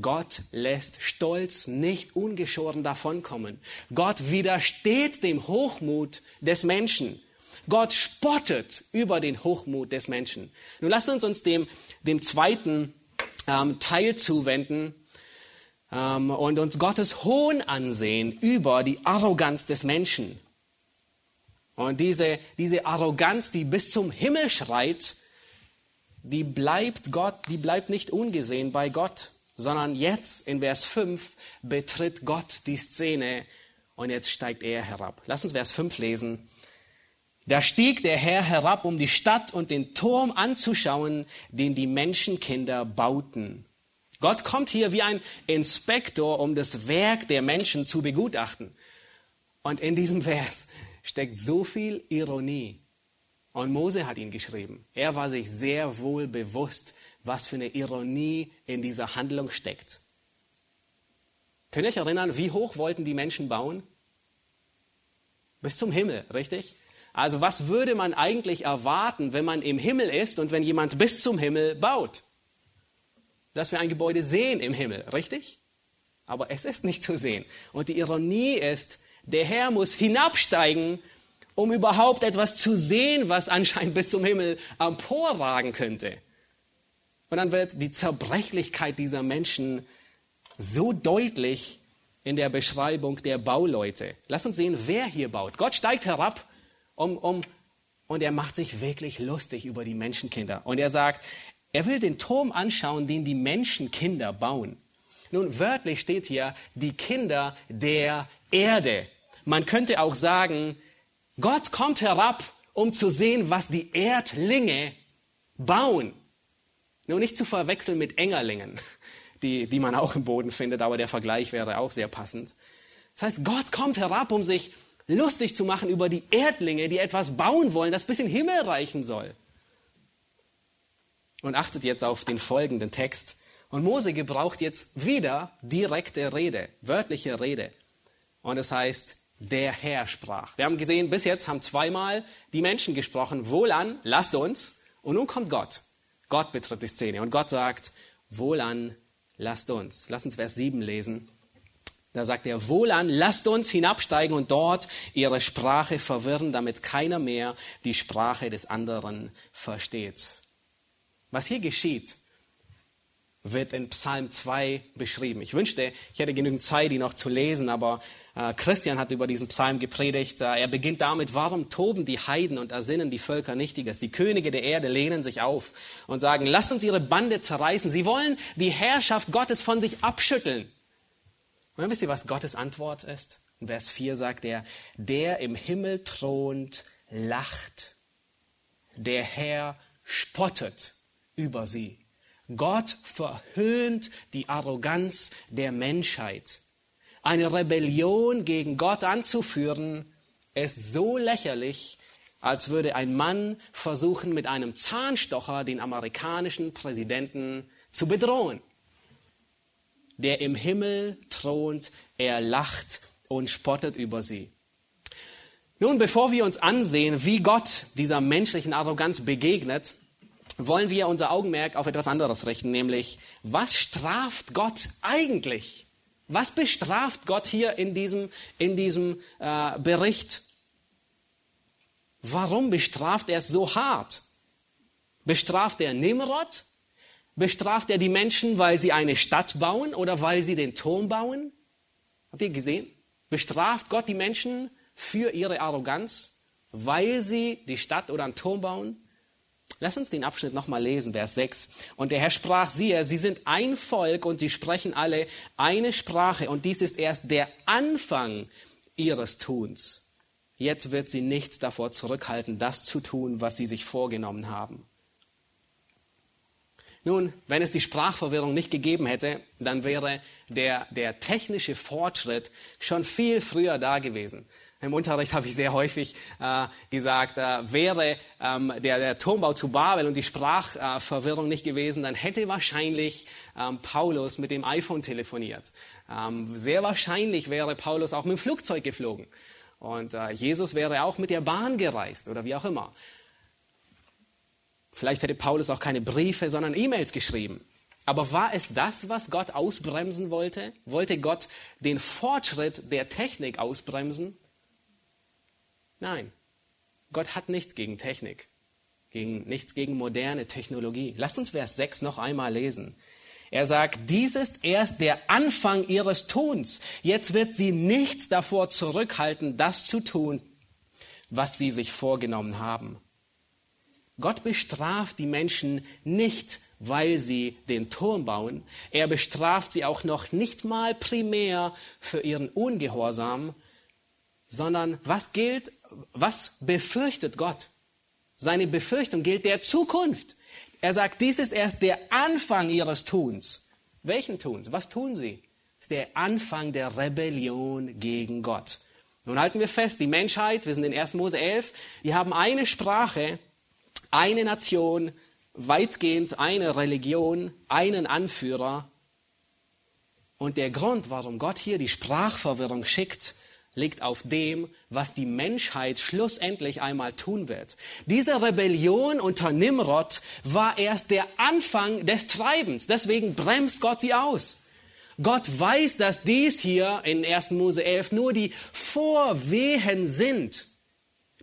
Gott lässt Stolz nicht ungeschoren davonkommen. Gott widersteht dem Hochmut des Menschen. Gott spottet über den Hochmut des Menschen. Nun lasst uns uns dem, dem zweiten ähm, Teil zuwenden ähm, und uns Gottes Hohn ansehen über die Arroganz des Menschen. Und diese, diese Arroganz, die bis zum Himmel schreit, die bleibt Gott, die bleibt nicht ungesehen bei Gott, sondern jetzt in Vers 5 betritt Gott die Szene und jetzt steigt er herab. Lass uns Vers 5 lesen. Da stieg der Herr herab, um die Stadt und den Turm anzuschauen, den die Menschenkinder bauten. Gott kommt hier wie ein Inspektor, um das Werk der Menschen zu begutachten. Und in diesem Vers steckt so viel Ironie Und Mose hat ihn geschrieben. Er war sich sehr wohl bewusst, was für eine Ironie in dieser Handlung steckt. Könnt ihr euch erinnern, wie hoch wollten die Menschen bauen? Bis zum Himmel, richtig? Also was würde man eigentlich erwarten, wenn man im Himmel ist und wenn jemand bis zum Himmel baut? Dass wir ein Gebäude sehen im Himmel, richtig? Aber es ist nicht zu sehen. Und die Ironie ist, der Herr muss hinabsteigen, um überhaupt etwas zu sehen, was anscheinend bis zum Himmel emporragen könnte. Und dann wird die Zerbrechlichkeit dieser Menschen so deutlich in der Beschreibung der Bauleute. Lass uns sehen, wer hier baut. Gott steigt herab, um, um, und er macht sich wirklich lustig über die Menschenkinder. Und er sagt, er will den Turm anschauen, den die Menschenkinder bauen. Nun, wörtlich steht hier, die Kinder der Erde. Man könnte auch sagen, Gott kommt herab, um zu sehen, was die Erdlinge bauen. Nur nicht zu verwechseln mit Engerlingen die, die man auch im Boden findet, aber der Vergleich wäre auch sehr passend. Das heißt, Gott kommt herab, um sich lustig zu machen über die Erdlinge, die etwas bauen wollen, das bis in den Himmel reichen soll. Und achtet jetzt auf den folgenden Text. Und Mose gebraucht jetzt wieder direkte Rede, wörtliche Rede. Und es heißt, der Herr sprach. Wir haben gesehen, bis jetzt haben zweimal die Menschen gesprochen, wohlan, lasst uns. Und nun kommt Gott. Gott betritt die Szene und Gott sagt, wohlan, lasst uns. Lasst uns Vers 7 lesen. Da sagt er, wohlan, lasst uns hinabsteigen und dort ihre Sprache verwirren, damit keiner mehr die Sprache des anderen versteht. Was hier geschieht, wird in Psalm 2 beschrieben. Ich wünschte, ich hätte genügend Zeit, die noch zu lesen, aber äh, Christian hat über diesen Psalm gepredigt. Äh, er beginnt damit, warum toben die Heiden und ersinnen die Völker Nichtiges? Die Könige der Erde lehnen sich auf und sagen, lasst uns ihre Bande zerreißen. Sie wollen die Herrschaft Gottes von sich abschütteln. Und dann wisst ihr, was Gottes Antwort ist? In Vers 4 sagt er, der im Himmel thront, lacht. Der Herr spottet über sie. Gott verhöhnt die Arroganz der Menschheit. Eine Rebellion gegen Gott anzuführen, ist so lächerlich, als würde ein Mann versuchen, mit einem Zahnstocher den amerikanischen Präsidenten zu bedrohen. Der im Himmel thront, er lacht und spottet über sie. Nun, bevor wir uns ansehen, wie Gott dieser menschlichen Arroganz begegnet, wollen wir unser Augenmerk auf etwas anderes richten, nämlich was straft Gott eigentlich? Was bestraft Gott hier in diesem, in diesem äh, Bericht? Warum bestraft er es so hart? Bestraft er Nimrod? Bestraft er die Menschen, weil sie eine Stadt bauen oder weil sie den Turm bauen? Habt ihr gesehen? Bestraft Gott die Menschen für ihre Arroganz, weil sie die Stadt oder einen Turm bauen? Lass uns den Abschnitt nochmal lesen, Vers 6. Und der Herr sprach, siehe, sie sind ein Volk und sie sprechen alle eine Sprache und dies ist erst der Anfang ihres Tuns. Jetzt wird sie nichts davor zurückhalten, das zu tun, was sie sich vorgenommen haben. Nun, wenn es die Sprachverwirrung nicht gegeben hätte, dann wäre der, der technische Fortschritt schon viel früher da gewesen. Im Unterricht [LAUGHS] habe ich sehr häufig äh, gesagt, äh, wäre ähm, der, der Turmbau zu Babel und die Sprachverwirrung äh, nicht gewesen, dann hätte wahrscheinlich ähm, Paulus mit dem iPhone telefoniert. Ähm, sehr wahrscheinlich wäre Paulus auch mit dem Flugzeug geflogen. Und äh, Jesus wäre auch mit der Bahn gereist oder wie auch immer. Vielleicht hätte Paulus auch keine Briefe, sondern E-Mails geschrieben. Aber war es das, was Gott ausbremsen wollte? Wollte Gott den Fortschritt der Technik ausbremsen? Nein, Gott hat nichts gegen Technik, gegen, nichts gegen moderne Technologie. Lass uns Vers 6 noch einmal lesen. Er sagt, dies ist erst der Anfang ihres Tuns. Jetzt wird sie nichts davor zurückhalten, das zu tun, was sie sich vorgenommen haben. Gott bestraft die Menschen nicht, weil sie den Turm bauen. Er bestraft sie auch noch nicht mal primär für ihren Ungehorsam, sondern was gilt, was befürchtet Gott? Seine Befürchtung gilt der Zukunft. Er sagt, dies ist erst der Anfang ihres Tuns. Welchen Tuns? Was tun sie? Das ist der Anfang der Rebellion gegen Gott. Nun halten wir fest, die Menschheit, wir sind in 1. Mose 11, die haben eine Sprache eine Nation, weitgehend eine Religion, einen Anführer. Und der Grund, warum Gott hier die Sprachverwirrung schickt, liegt auf dem, was die Menschheit schlussendlich einmal tun wird. Diese Rebellion unter Nimrod war erst der Anfang des Treibens. Deswegen bremst Gott sie aus. Gott weiß, dass dies hier in 1. Mose 11 nur die Vorwehen sind.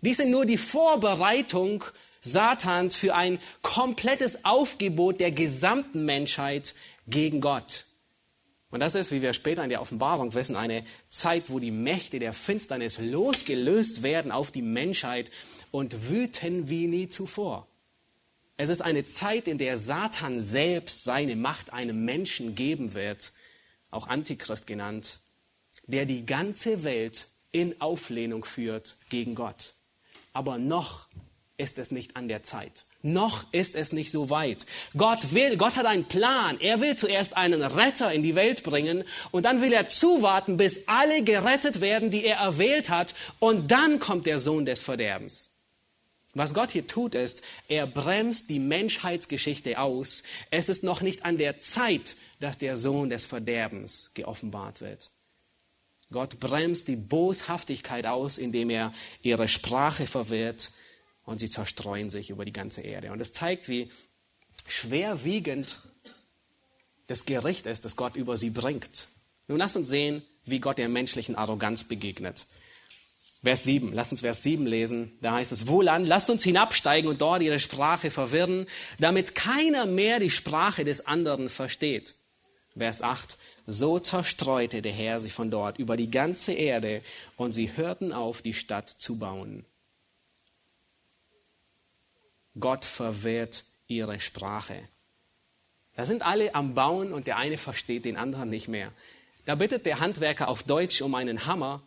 Dies sind nur die Vorbereitung Satans für ein komplettes Aufgebot der gesamten Menschheit gegen Gott. Und das ist, wie wir später in der Offenbarung wissen, eine Zeit, wo die Mächte der Finsternis losgelöst werden auf die Menschheit und wüten wie nie zuvor. Es ist eine Zeit, in der Satan selbst seine Macht einem Menschen geben wird, auch Antichrist genannt, der die ganze Welt in Auflehnung führt gegen Gott. Aber noch ist es nicht an der Zeit. Noch ist es nicht so weit. Gott will, Gott hat einen Plan. Er will zuerst einen Retter in die Welt bringen und dann will er zuwarten, bis alle gerettet werden, die er erwählt hat und dann kommt der Sohn des Verderbens. Was Gott hier tut ist, er bremst die Menschheitsgeschichte aus. Es ist noch nicht an der Zeit, dass der Sohn des Verderbens geoffenbart wird. Gott bremst die Boshaftigkeit aus, indem er ihre Sprache verwirrt und sie zerstreuen sich über die ganze Erde. Und es zeigt, wie schwerwiegend das Gericht ist, das Gott über sie bringt. Nun lass uns sehen, wie Gott der menschlichen Arroganz begegnet. Vers 7, lass uns Vers 7 lesen. Da heißt es, wohlan, lasst uns hinabsteigen und dort ihre Sprache verwirren, damit keiner mehr die Sprache des anderen versteht. Vers 8, so zerstreute der Herr sie von dort über die ganze Erde und sie hörten auf, die Stadt zu bauen. Gott verwehrt ihre Sprache. Da sind alle am Bauen und der eine versteht den anderen nicht mehr. Da bittet der Handwerker auf Deutsch um einen Hammer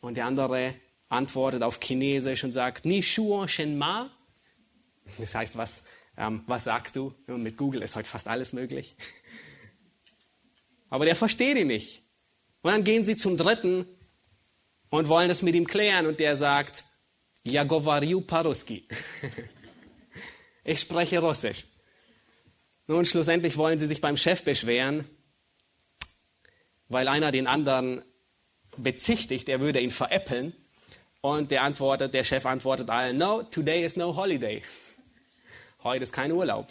und der andere antwortet auf Chinesisch und sagt, Ni shuo shen ma. Das heißt, was, ähm, was sagst du? Mit Google ist heute fast alles möglich. Aber der versteht ihn nicht. Und dann gehen sie zum Dritten und wollen das mit ihm klären und der sagt, Ja govariu paruski. Ich spreche Russisch. Nun, schlussendlich wollen sie sich beim Chef beschweren, weil einer den anderen bezichtigt, er würde ihn veräppeln. Und der antwortet, der Chef antwortet allen, no, today is no holiday. Heute ist kein Urlaub.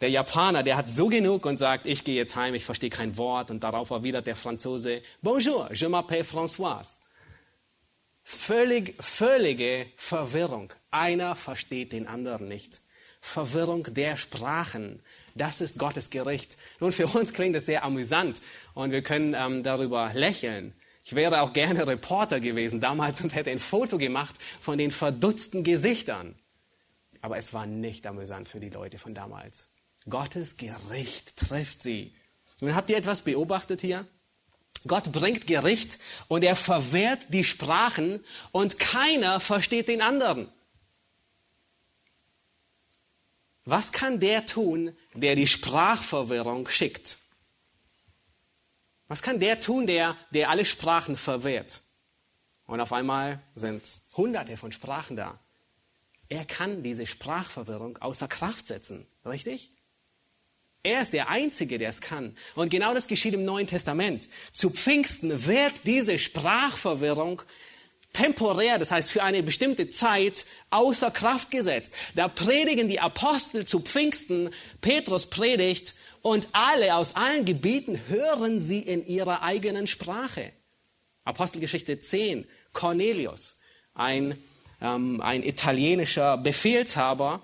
Der Japaner, der hat so genug und sagt, ich gehe jetzt heim, ich verstehe kein Wort. Und darauf erwidert der Franzose, bonjour, je m'appelle Françoise. Völlig, völlige Verwirrung. Einer versteht den anderen nicht. Verwirrung der Sprachen. Das ist Gottes Gericht. Nun, für uns klingt es sehr amüsant und wir können ähm, darüber lächeln. Ich wäre auch gerne Reporter gewesen damals und hätte ein Foto gemacht von den verdutzten Gesichtern. Aber es war nicht amüsant für die Leute von damals. Gottes Gericht trifft sie. Nun habt ihr etwas beobachtet hier? Gott bringt Gericht und er verwehrt die Sprachen und keiner versteht den anderen. Was kann der tun, der die Sprachverwirrung schickt? Was kann der tun, der, der alle Sprachen verwehrt? Und auf einmal sind hunderte von Sprachen da. Er kann diese Sprachverwirrung außer Kraft setzen, richtig? Er ist der Einzige, der es kann. Und genau das geschieht im Neuen Testament. Zu Pfingsten wird diese Sprachverwirrung temporär, das heißt für eine bestimmte Zeit, außer Kraft gesetzt. Da predigen die Apostel zu Pfingsten, Petrus predigt und alle aus allen Gebieten hören sie in ihrer eigenen Sprache. Apostelgeschichte 10, Cornelius, ein, ähm, ein italienischer Befehlshaber,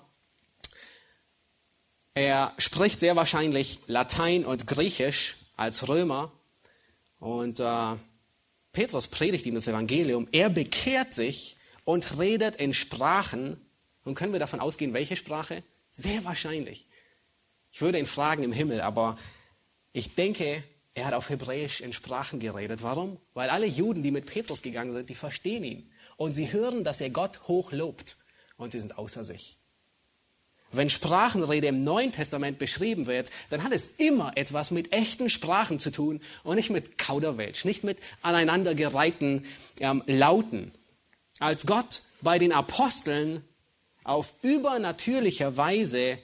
er spricht sehr wahrscheinlich Latein und Griechisch als Römer. Und äh, Petrus predigt ihm das Evangelium. Er bekehrt sich und redet in Sprachen. Und können wir davon ausgehen, welche Sprache? Sehr wahrscheinlich. Ich würde ihn fragen im Himmel, aber ich denke, er hat auf Hebräisch in Sprachen geredet. Warum? Weil alle Juden, die mit Petrus gegangen sind, die verstehen ihn. Und sie hören, dass er Gott hoch lobt. Und sie sind außer sich. Wenn Sprachenrede im Neuen Testament beschrieben wird, dann hat es immer etwas mit echten Sprachen zu tun und nicht mit Kauderwelsch, nicht mit aneinandergereihten ähm, Lauten. Als Gott bei den Aposteln auf übernatürliche Weise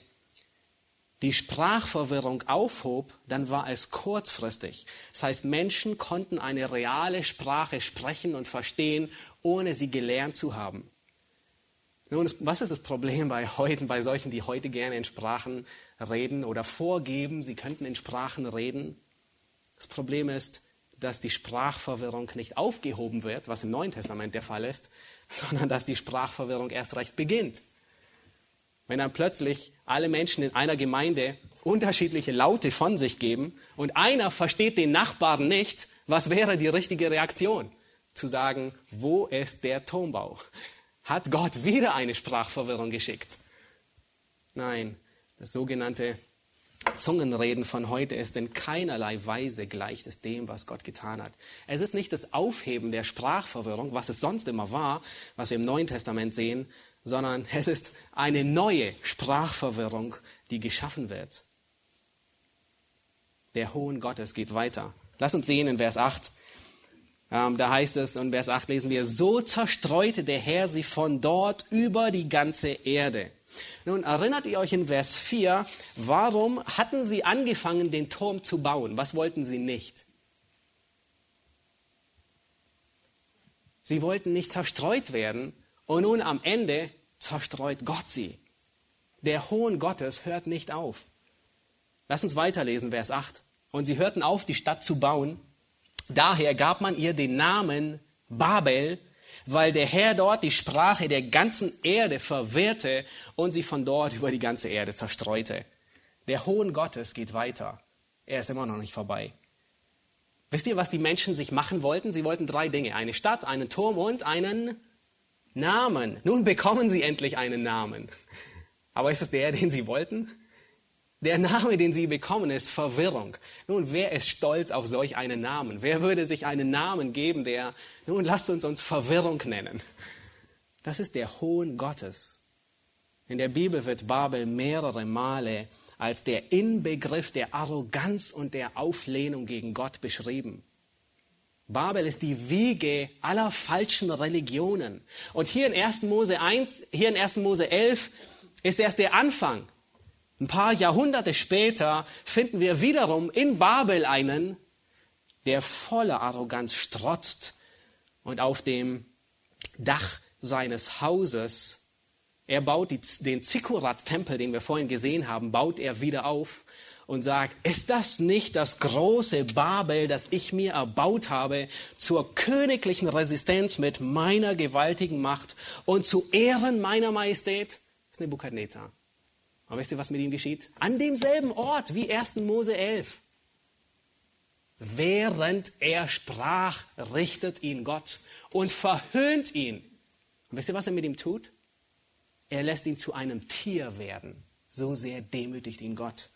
die Sprachverwirrung aufhob, dann war es kurzfristig. Das heißt, Menschen konnten eine reale Sprache sprechen und verstehen, ohne sie gelernt zu haben. Nun, was ist das Problem bei heute, bei solchen, die heute gerne in Sprachen reden oder vorgeben, sie könnten in Sprachen reden? Das Problem ist, dass die Sprachverwirrung nicht aufgehoben wird, was im Neuen Testament der Fall ist, [LAUGHS] sondern dass die Sprachverwirrung erst recht beginnt. Wenn dann plötzlich alle Menschen in einer Gemeinde unterschiedliche Laute von sich geben und einer versteht den Nachbarn nicht, was wäre die richtige Reaktion? Zu sagen, wo ist der Turmbau? Hat Gott wieder eine Sprachverwirrung geschickt? Nein, das sogenannte Zungenreden von heute ist in keinerlei Weise gleich es dem, was Gott getan hat. Es ist nicht das Aufheben der Sprachverwirrung, was es sonst immer war, was wir im Neuen Testament sehen, sondern es ist eine neue Sprachverwirrung, die geschaffen wird. Der Hohn Gottes geht weiter. Lass uns sehen in Vers 8. Ähm, da heißt es, in Vers 8 lesen wir, so zerstreute der Herr sie von dort über die ganze Erde. Nun erinnert ihr euch in Vers 4, warum hatten sie angefangen, den Turm zu bauen? Was wollten sie nicht? Sie wollten nicht zerstreut werden, und nun am Ende zerstreut Gott sie. Der Hohn Gottes hört nicht auf. Lass uns weiterlesen, Vers 8. Und sie hörten auf, die Stadt zu bauen. Daher gab man ihr den Namen Babel, weil der Herr dort die Sprache der ganzen Erde verwirrte und sie von dort über die ganze Erde zerstreute. Der Hohn Gottes geht weiter. Er ist immer noch nicht vorbei. Wisst ihr, was die Menschen sich machen wollten? Sie wollten drei Dinge. Eine Stadt, einen Turm und einen Namen. Nun bekommen sie endlich einen Namen. Aber ist es der, den sie wollten? Der Name, den sie bekommen, ist Verwirrung. Nun, wer ist stolz auf solch einen Namen? Wer würde sich einen Namen geben, der, nun lasst uns uns Verwirrung nennen? Das ist der Hohn Gottes. In der Bibel wird Babel mehrere Male als der Inbegriff der Arroganz und der Auflehnung gegen Gott beschrieben. Babel ist die Wiege aller falschen Religionen. Und hier in 1. Mose 1, hier in 1. Mose 11 ist erst der Anfang. Ein paar Jahrhunderte später finden wir wiederum in Babel einen, der voller Arroganz strotzt und auf dem Dach seines Hauses, er baut die, den Zikkurat-Tempel, den wir vorhin gesehen haben, baut er wieder auf und sagt, ist das nicht das große Babel, das ich mir erbaut habe, zur königlichen Resistenz mit meiner gewaltigen Macht und zu Ehren meiner Majestät? Das ist Nebukadnezar. Aber wisst ihr, was mit ihm geschieht? An demselben Ort wie 1. Mose 11. Während er sprach, richtet ihn Gott und verhöhnt ihn. Und wisst ihr, was er mit ihm tut? Er lässt ihn zu einem Tier werden. So sehr demütigt ihn Gott.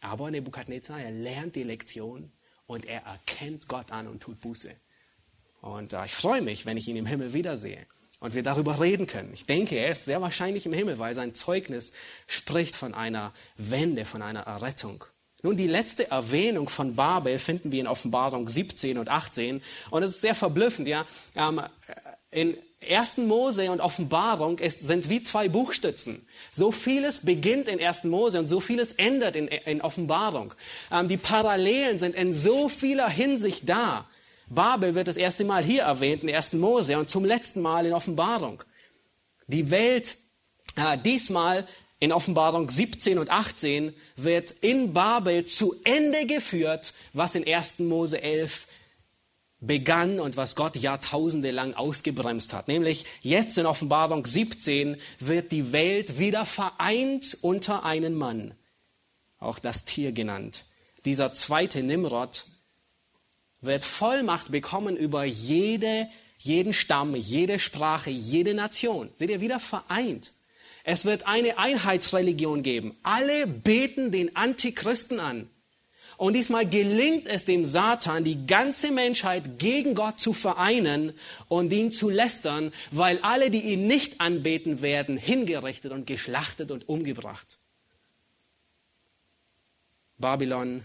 Aber Nebukadnezar, er lernt die Lektion und er erkennt Gott an und tut Buße. Und äh, ich freue mich, wenn ich ihn im Himmel wiedersehe und wir darüber reden können. Ich denke, er ist sehr wahrscheinlich im Himmel, weil sein Zeugnis spricht von einer Wende, von einer Errettung. Nun, die letzte Erwähnung von Babel finden wir in Offenbarung 17 und 18. Und es ist sehr verblüffend, ja. Ähm, in 1. Mose und Offenbarung ist, sind wie zwei Buchstützen. So vieles beginnt in 1. Mose und so vieles endet in, in Offenbarung. Ähm, die Parallelen sind in so vieler Hinsicht da. Babel wird das erste Mal hier erwähnt in 1. Mose und zum letzten Mal in Offenbarung. Die Welt, äh, diesmal in Offenbarung 17 und 18, wird in Babel zu Ende geführt, was in 1. Mose 11 begann und was Gott Jahrtausende lang ausgebremst hat. Nämlich jetzt in Offenbarung 17 wird die Welt wieder vereint unter einen Mann, auch das Tier genannt. Dieser zweite Nimrod wird Vollmacht bekommen über jede, jeden Stamm, jede Sprache, jede Nation. Seht ihr, wieder vereint. Es wird eine Einheitsreligion geben. Alle beten den Antichristen an. Und diesmal gelingt es dem Satan, die ganze Menschheit gegen Gott zu vereinen und ihn zu lästern, weil alle, die ihn nicht anbeten, werden hingerichtet und geschlachtet und umgebracht. Babylon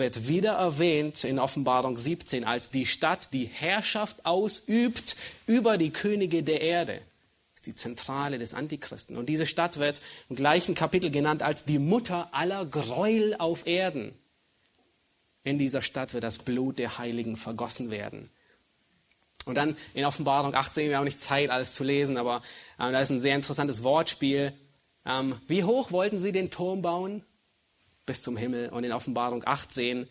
wird wieder erwähnt in Offenbarung 17 als die Stadt, die Herrschaft ausübt über die Könige der Erde. ist die Zentrale des Antichristen. Und diese Stadt wird im gleichen Kapitel genannt als die Mutter aller Gräuel auf Erden. In dieser Stadt wird das Blut der Heiligen vergossen werden. Und dann in Offenbarung 18, wir haben nicht Zeit, alles zu lesen, aber äh, da ist ein sehr interessantes Wortspiel. Ähm, wie hoch wollten sie den Turm bauen? Bis zum Himmel. Und in Offenbarung 18,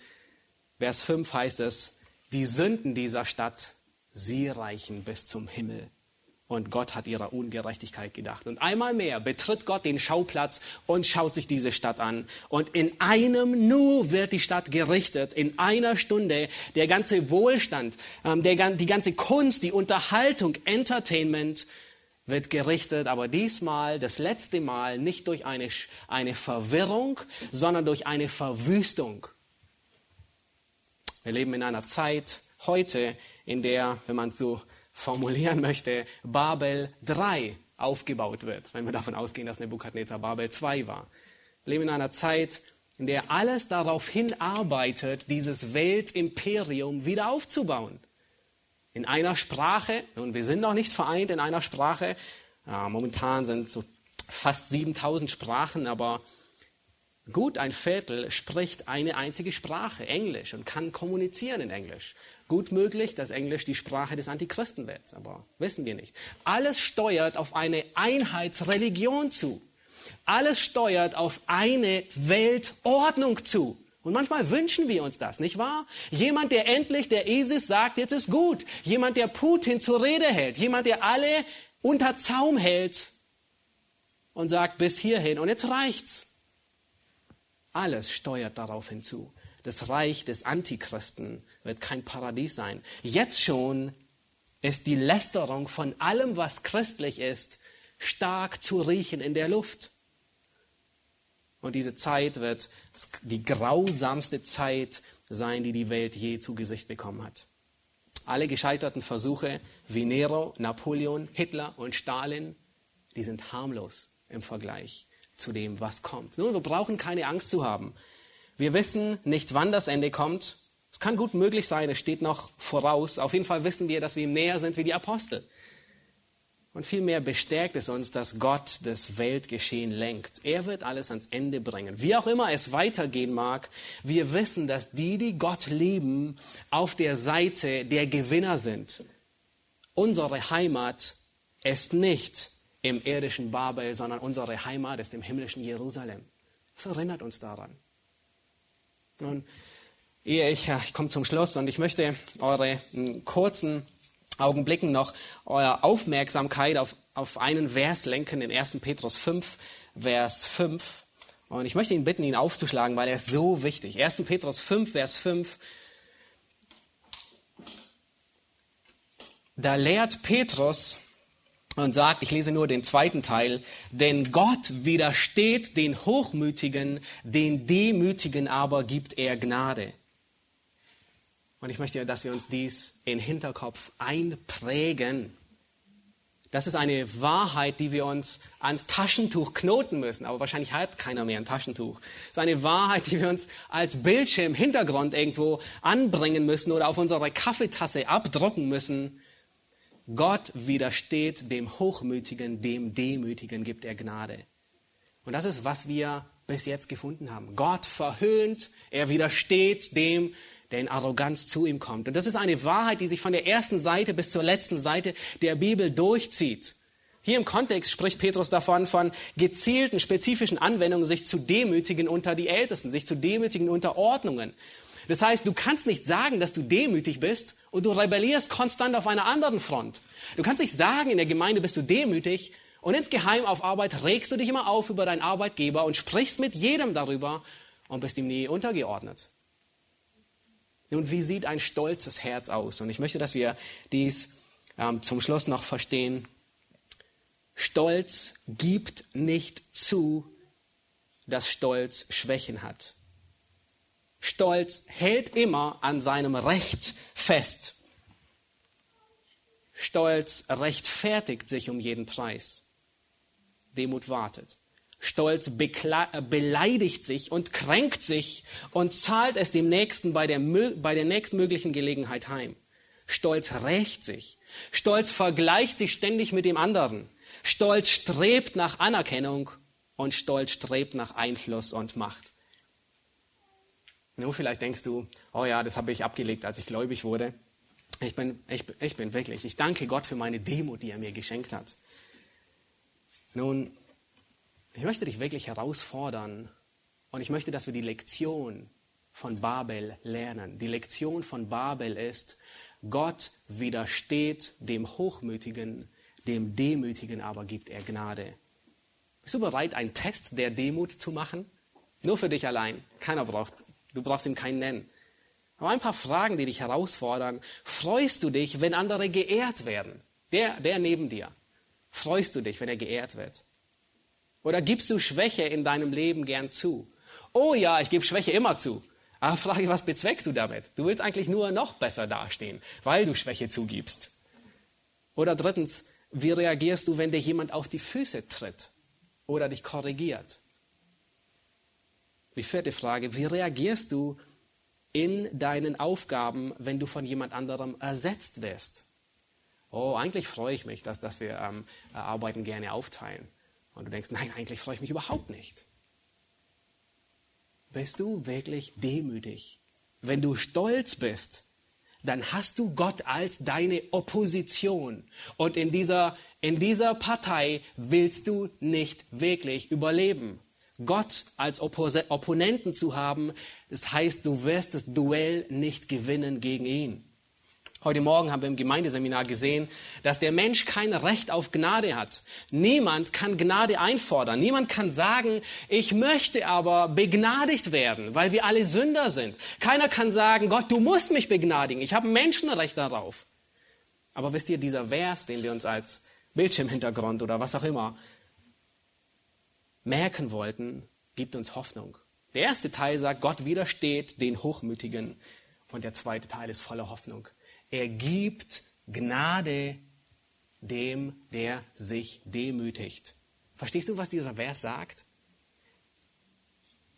Vers 5 heißt es, die Sünden dieser Stadt, sie reichen bis zum Himmel. Und Gott hat ihrer Ungerechtigkeit gedacht. Und einmal mehr betritt Gott den Schauplatz und schaut sich diese Stadt an. Und in einem Nu wird die Stadt gerichtet. In einer Stunde der ganze Wohlstand, ähm, der, die ganze Kunst, die Unterhaltung, Entertainment wird gerichtet. Aber diesmal, das letzte Mal, nicht durch eine, eine Verwirrung, sondern durch eine Verwüstung. Wir leben in einer Zeit heute, in der, wenn man so formulieren möchte, Babel 3 aufgebaut wird, wenn wir davon ausgehen, dass Nebukadnezar Babel 2 war. Wir leben in einer Zeit, in der alles darauf hinarbeitet, dieses Weltimperium wieder aufzubauen. In einer Sprache, und wir sind noch nicht vereint in einer Sprache, momentan sind so fast 7000 Sprachen, aber gut ein Viertel spricht eine einzige Sprache, Englisch, und kann kommunizieren in Englisch. Gut möglich, dass Englisch die Sprache des Antichristen wird, aber wissen wir nicht. Alles steuert auf eine Einheitsreligion zu. Alles steuert auf eine Weltordnung zu. Und manchmal wünschen wir uns das, nicht wahr? Jemand, der endlich der ISIS sagt, jetzt ist gut. Jemand, der Putin zur Rede hält. Jemand, der alle unter Zaum hält und sagt, bis hierhin und jetzt reicht's. Alles steuert darauf hinzu. Das Reich des Antichristen wird kein Paradies sein. Jetzt schon ist die Lästerung von allem, was christlich ist, stark zu riechen in der Luft. Und diese Zeit wird die grausamste Zeit sein, die die Welt je zu Gesicht bekommen hat. Alle gescheiterten Versuche wie Nero, Napoleon, Hitler und Stalin, die sind harmlos im Vergleich zu dem, was kommt. Nun, wir brauchen keine Angst zu haben. Wir wissen nicht, wann das Ende kommt. Es kann gut möglich sein, es steht noch voraus. Auf jeden Fall wissen wir, dass wir ihm näher sind wie die Apostel. Und vielmehr bestärkt es uns, dass Gott das Weltgeschehen lenkt. Er wird alles ans Ende bringen. Wie auch immer es weitergehen mag, wir wissen, dass die, die Gott lieben, auf der Seite der Gewinner sind. Unsere Heimat ist nicht im irdischen Babel, sondern unsere Heimat ist im himmlischen Jerusalem. Das erinnert uns daran. Nun, ehe ich, ich komme zum Schluss und ich möchte eure kurzen Augenblicken noch eure Aufmerksamkeit auf, auf einen Vers lenken in 1. Petrus 5, Vers 5. Und ich möchte ihn bitten, ihn aufzuschlagen, weil er ist so wichtig. 1. Petrus 5, Vers 5. Da lehrt Petrus, und sagt, ich lese nur den zweiten Teil, denn Gott widersteht den Hochmütigen, den Demütigen aber gibt er Gnade. Und ich möchte, dass wir uns dies in Hinterkopf einprägen. Das ist eine Wahrheit, die wir uns ans Taschentuch knoten müssen. Aber wahrscheinlich hat keiner mehr ein Taschentuch. Das ist eine Wahrheit, die wir uns als Bildschirm, Hintergrund irgendwo anbringen müssen oder auf unsere Kaffeetasse abdrucken müssen Gott widersteht dem Hochmütigen, dem Demütigen gibt er Gnade. Und das ist, was wir bis jetzt gefunden haben. Gott verhöhnt, er widersteht dem, der in Arroganz zu ihm kommt. Und das ist eine Wahrheit, die sich von der ersten Seite bis zur letzten Seite der Bibel durchzieht. Hier im Kontext spricht Petrus davon, von gezielten, spezifischen Anwendungen, sich zu demütigen unter die Ältesten, sich zu demütigen unter Ordnungen. Das heißt, du kannst nicht sagen, dass du demütig bist und du rebellierst konstant auf einer anderen Front. Du kannst nicht sagen, in der Gemeinde bist du demütig und insgeheim auf Arbeit regst du dich immer auf über deinen Arbeitgeber und sprichst mit jedem darüber und bist ihm nie untergeordnet. Nun, wie sieht ein stolzes Herz aus? Und ich möchte, dass wir dies ähm, zum Schluss noch verstehen. Stolz gibt nicht zu, dass Stolz Schwächen hat. Stolz hält immer an seinem Recht fest. Stolz rechtfertigt sich um jeden Preis. Demut wartet. Stolz beleidigt sich und kränkt sich und zahlt es dem Nächsten bei der, bei der nächstmöglichen Gelegenheit heim. Stolz rächt sich. Stolz vergleicht sich ständig mit dem anderen. Stolz strebt nach Anerkennung und Stolz strebt nach Einfluss und Macht. Nun, vielleicht denkst du, oh ja, das habe ich abgelegt, als ich gläubig wurde. Ich bin, ich, ich bin wirklich, ich danke Gott für meine Demut, die er mir geschenkt hat. Nun, ich möchte dich wirklich herausfordern und ich möchte, dass wir die Lektion von Babel lernen. Die Lektion von Babel ist, Gott widersteht dem Hochmütigen, dem Demütigen aber gibt er Gnade. Bist du bereit, einen Test der Demut zu machen? Nur für dich allein. Keiner braucht, du brauchst ihm keinen nennen. Aber ein paar Fragen, die dich herausfordern. Freust du dich, wenn andere geehrt werden? Der, der neben dir. Freust du dich, wenn er geehrt wird? Oder gibst du Schwäche in deinem Leben gern zu? Oh ja, ich gebe Schwäche immer zu. Aber frage, was bezweckst du damit? Du willst eigentlich nur noch besser dastehen, weil du Schwäche zugibst. Oder drittens, wie reagierst du, wenn dir jemand auf die Füße tritt oder dich korrigiert? Die vierte Frage, wie reagierst du in deinen Aufgaben, wenn du von jemand anderem ersetzt wirst? Oh, eigentlich freue ich mich, dass, dass wir ähm, Arbeiten gerne aufteilen. Und du denkst, nein, eigentlich freue ich mich überhaupt nicht. Bist du wirklich demütig? Wenn du stolz bist, dann hast du Gott als deine Opposition. Und in dieser, in dieser Partei willst du nicht wirklich überleben. Gott als Oppos Opponenten zu haben, das heißt, du wirst das Duell nicht gewinnen gegen ihn. Heute Morgen haben wir im Gemeindeseminar gesehen, dass der Mensch kein Recht auf Gnade hat. Niemand kann Gnade einfordern. Niemand kann sagen, ich möchte aber begnadigt werden, weil wir alle Sünder sind. Keiner kann sagen, Gott, du musst mich begnadigen. Ich habe Menschenrecht darauf. Aber wisst ihr, dieser Vers, den wir uns als Bildschirmhintergrund oder was auch immer merken wollten, gibt uns Hoffnung. Der erste Teil sagt, Gott widersteht den Hochmütigen. Und der zweite Teil ist voller Hoffnung. Er gibt Gnade dem, der sich demütigt. Verstehst du, was dieser Vers sagt?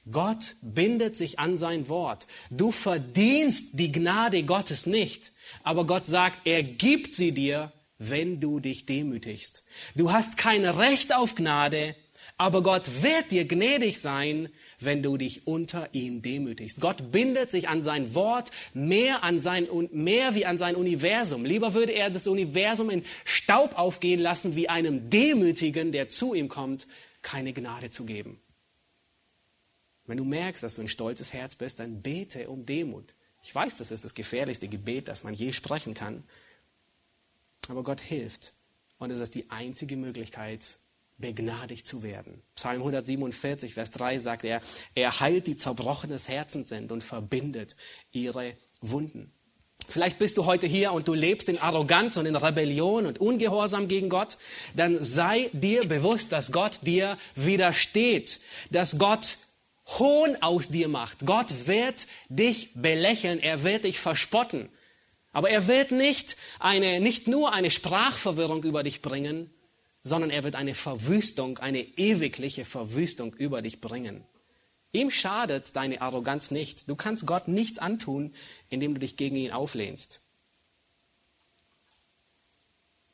Gott bindet sich an sein Wort. Du verdienst die Gnade Gottes nicht, aber Gott sagt, er gibt sie dir, wenn du dich demütigst. Du hast kein Recht auf Gnade, aber Gott wird dir gnädig sein, wenn du dich unter ihm demütigst. Gott bindet sich an sein Wort mehr, an sein, mehr wie an sein Universum. Lieber würde er das Universum in Staub aufgehen lassen, wie einem Demütigen, der zu ihm kommt, keine Gnade zu geben. Wenn du merkst, dass du ein stolzes Herz bist, dann bete um Demut. Ich weiß, das ist das gefährlichste Gebet, das man je sprechen kann. Aber Gott hilft. Und es ist die einzige Möglichkeit, begnadigt zu werden. Psalm 147, Vers 3 sagt er, er heilt die zerbrochenes Herzen sind und verbindet ihre Wunden. Vielleicht bist du heute hier und du lebst in Arroganz und in Rebellion und Ungehorsam gegen Gott. Dann sei dir bewusst, dass Gott dir widersteht, dass Gott Hohn aus dir macht. Gott wird dich belächeln, er wird dich verspotten. Aber er wird nicht eine, nicht nur eine Sprachverwirrung über dich bringen, sondern er wird eine Verwüstung, eine ewigliche Verwüstung über dich bringen. Ihm schadet deine Arroganz nicht. Du kannst Gott nichts antun, indem du dich gegen ihn auflehnst.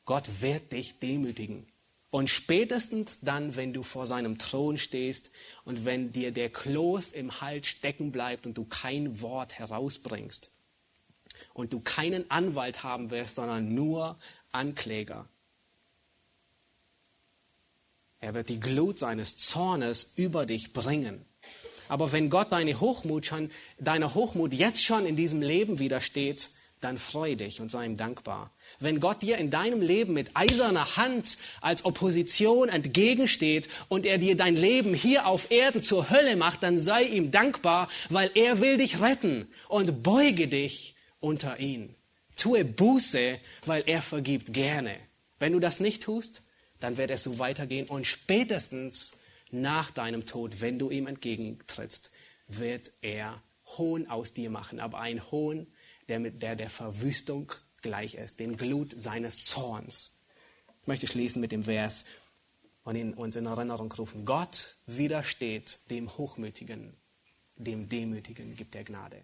Gott wird dich demütigen. Und spätestens dann, wenn du vor seinem Thron stehst und wenn dir der Kloß im Hals stecken bleibt und du kein Wort herausbringst und du keinen Anwalt haben wirst, sondern nur Ankläger, er wird die Glut seines Zornes über dich bringen. Aber wenn Gott deine Hochmut schon, deiner Hochmut jetzt schon in diesem Leben widersteht, dann freu dich und sei ihm dankbar. Wenn Gott dir in deinem Leben mit eiserner Hand als Opposition entgegensteht und er dir dein Leben hier auf Erden zur Hölle macht, dann sei ihm dankbar, weil er will dich retten und beuge dich unter ihn. Tue Buße, weil er vergibt gerne. Wenn du das nicht tust, dann wird es so weitergehen und spätestens nach deinem Tod, wenn du ihm entgegentrittst, wird er Hohn aus dir machen, aber ein Hohn, der mit der, der Verwüstung gleich ist, den Glut seines Zorns. Ich möchte schließen mit dem Vers und ihn uns in Erinnerung rufen. Gott widersteht dem Hochmütigen, dem Demütigen gibt er Gnade.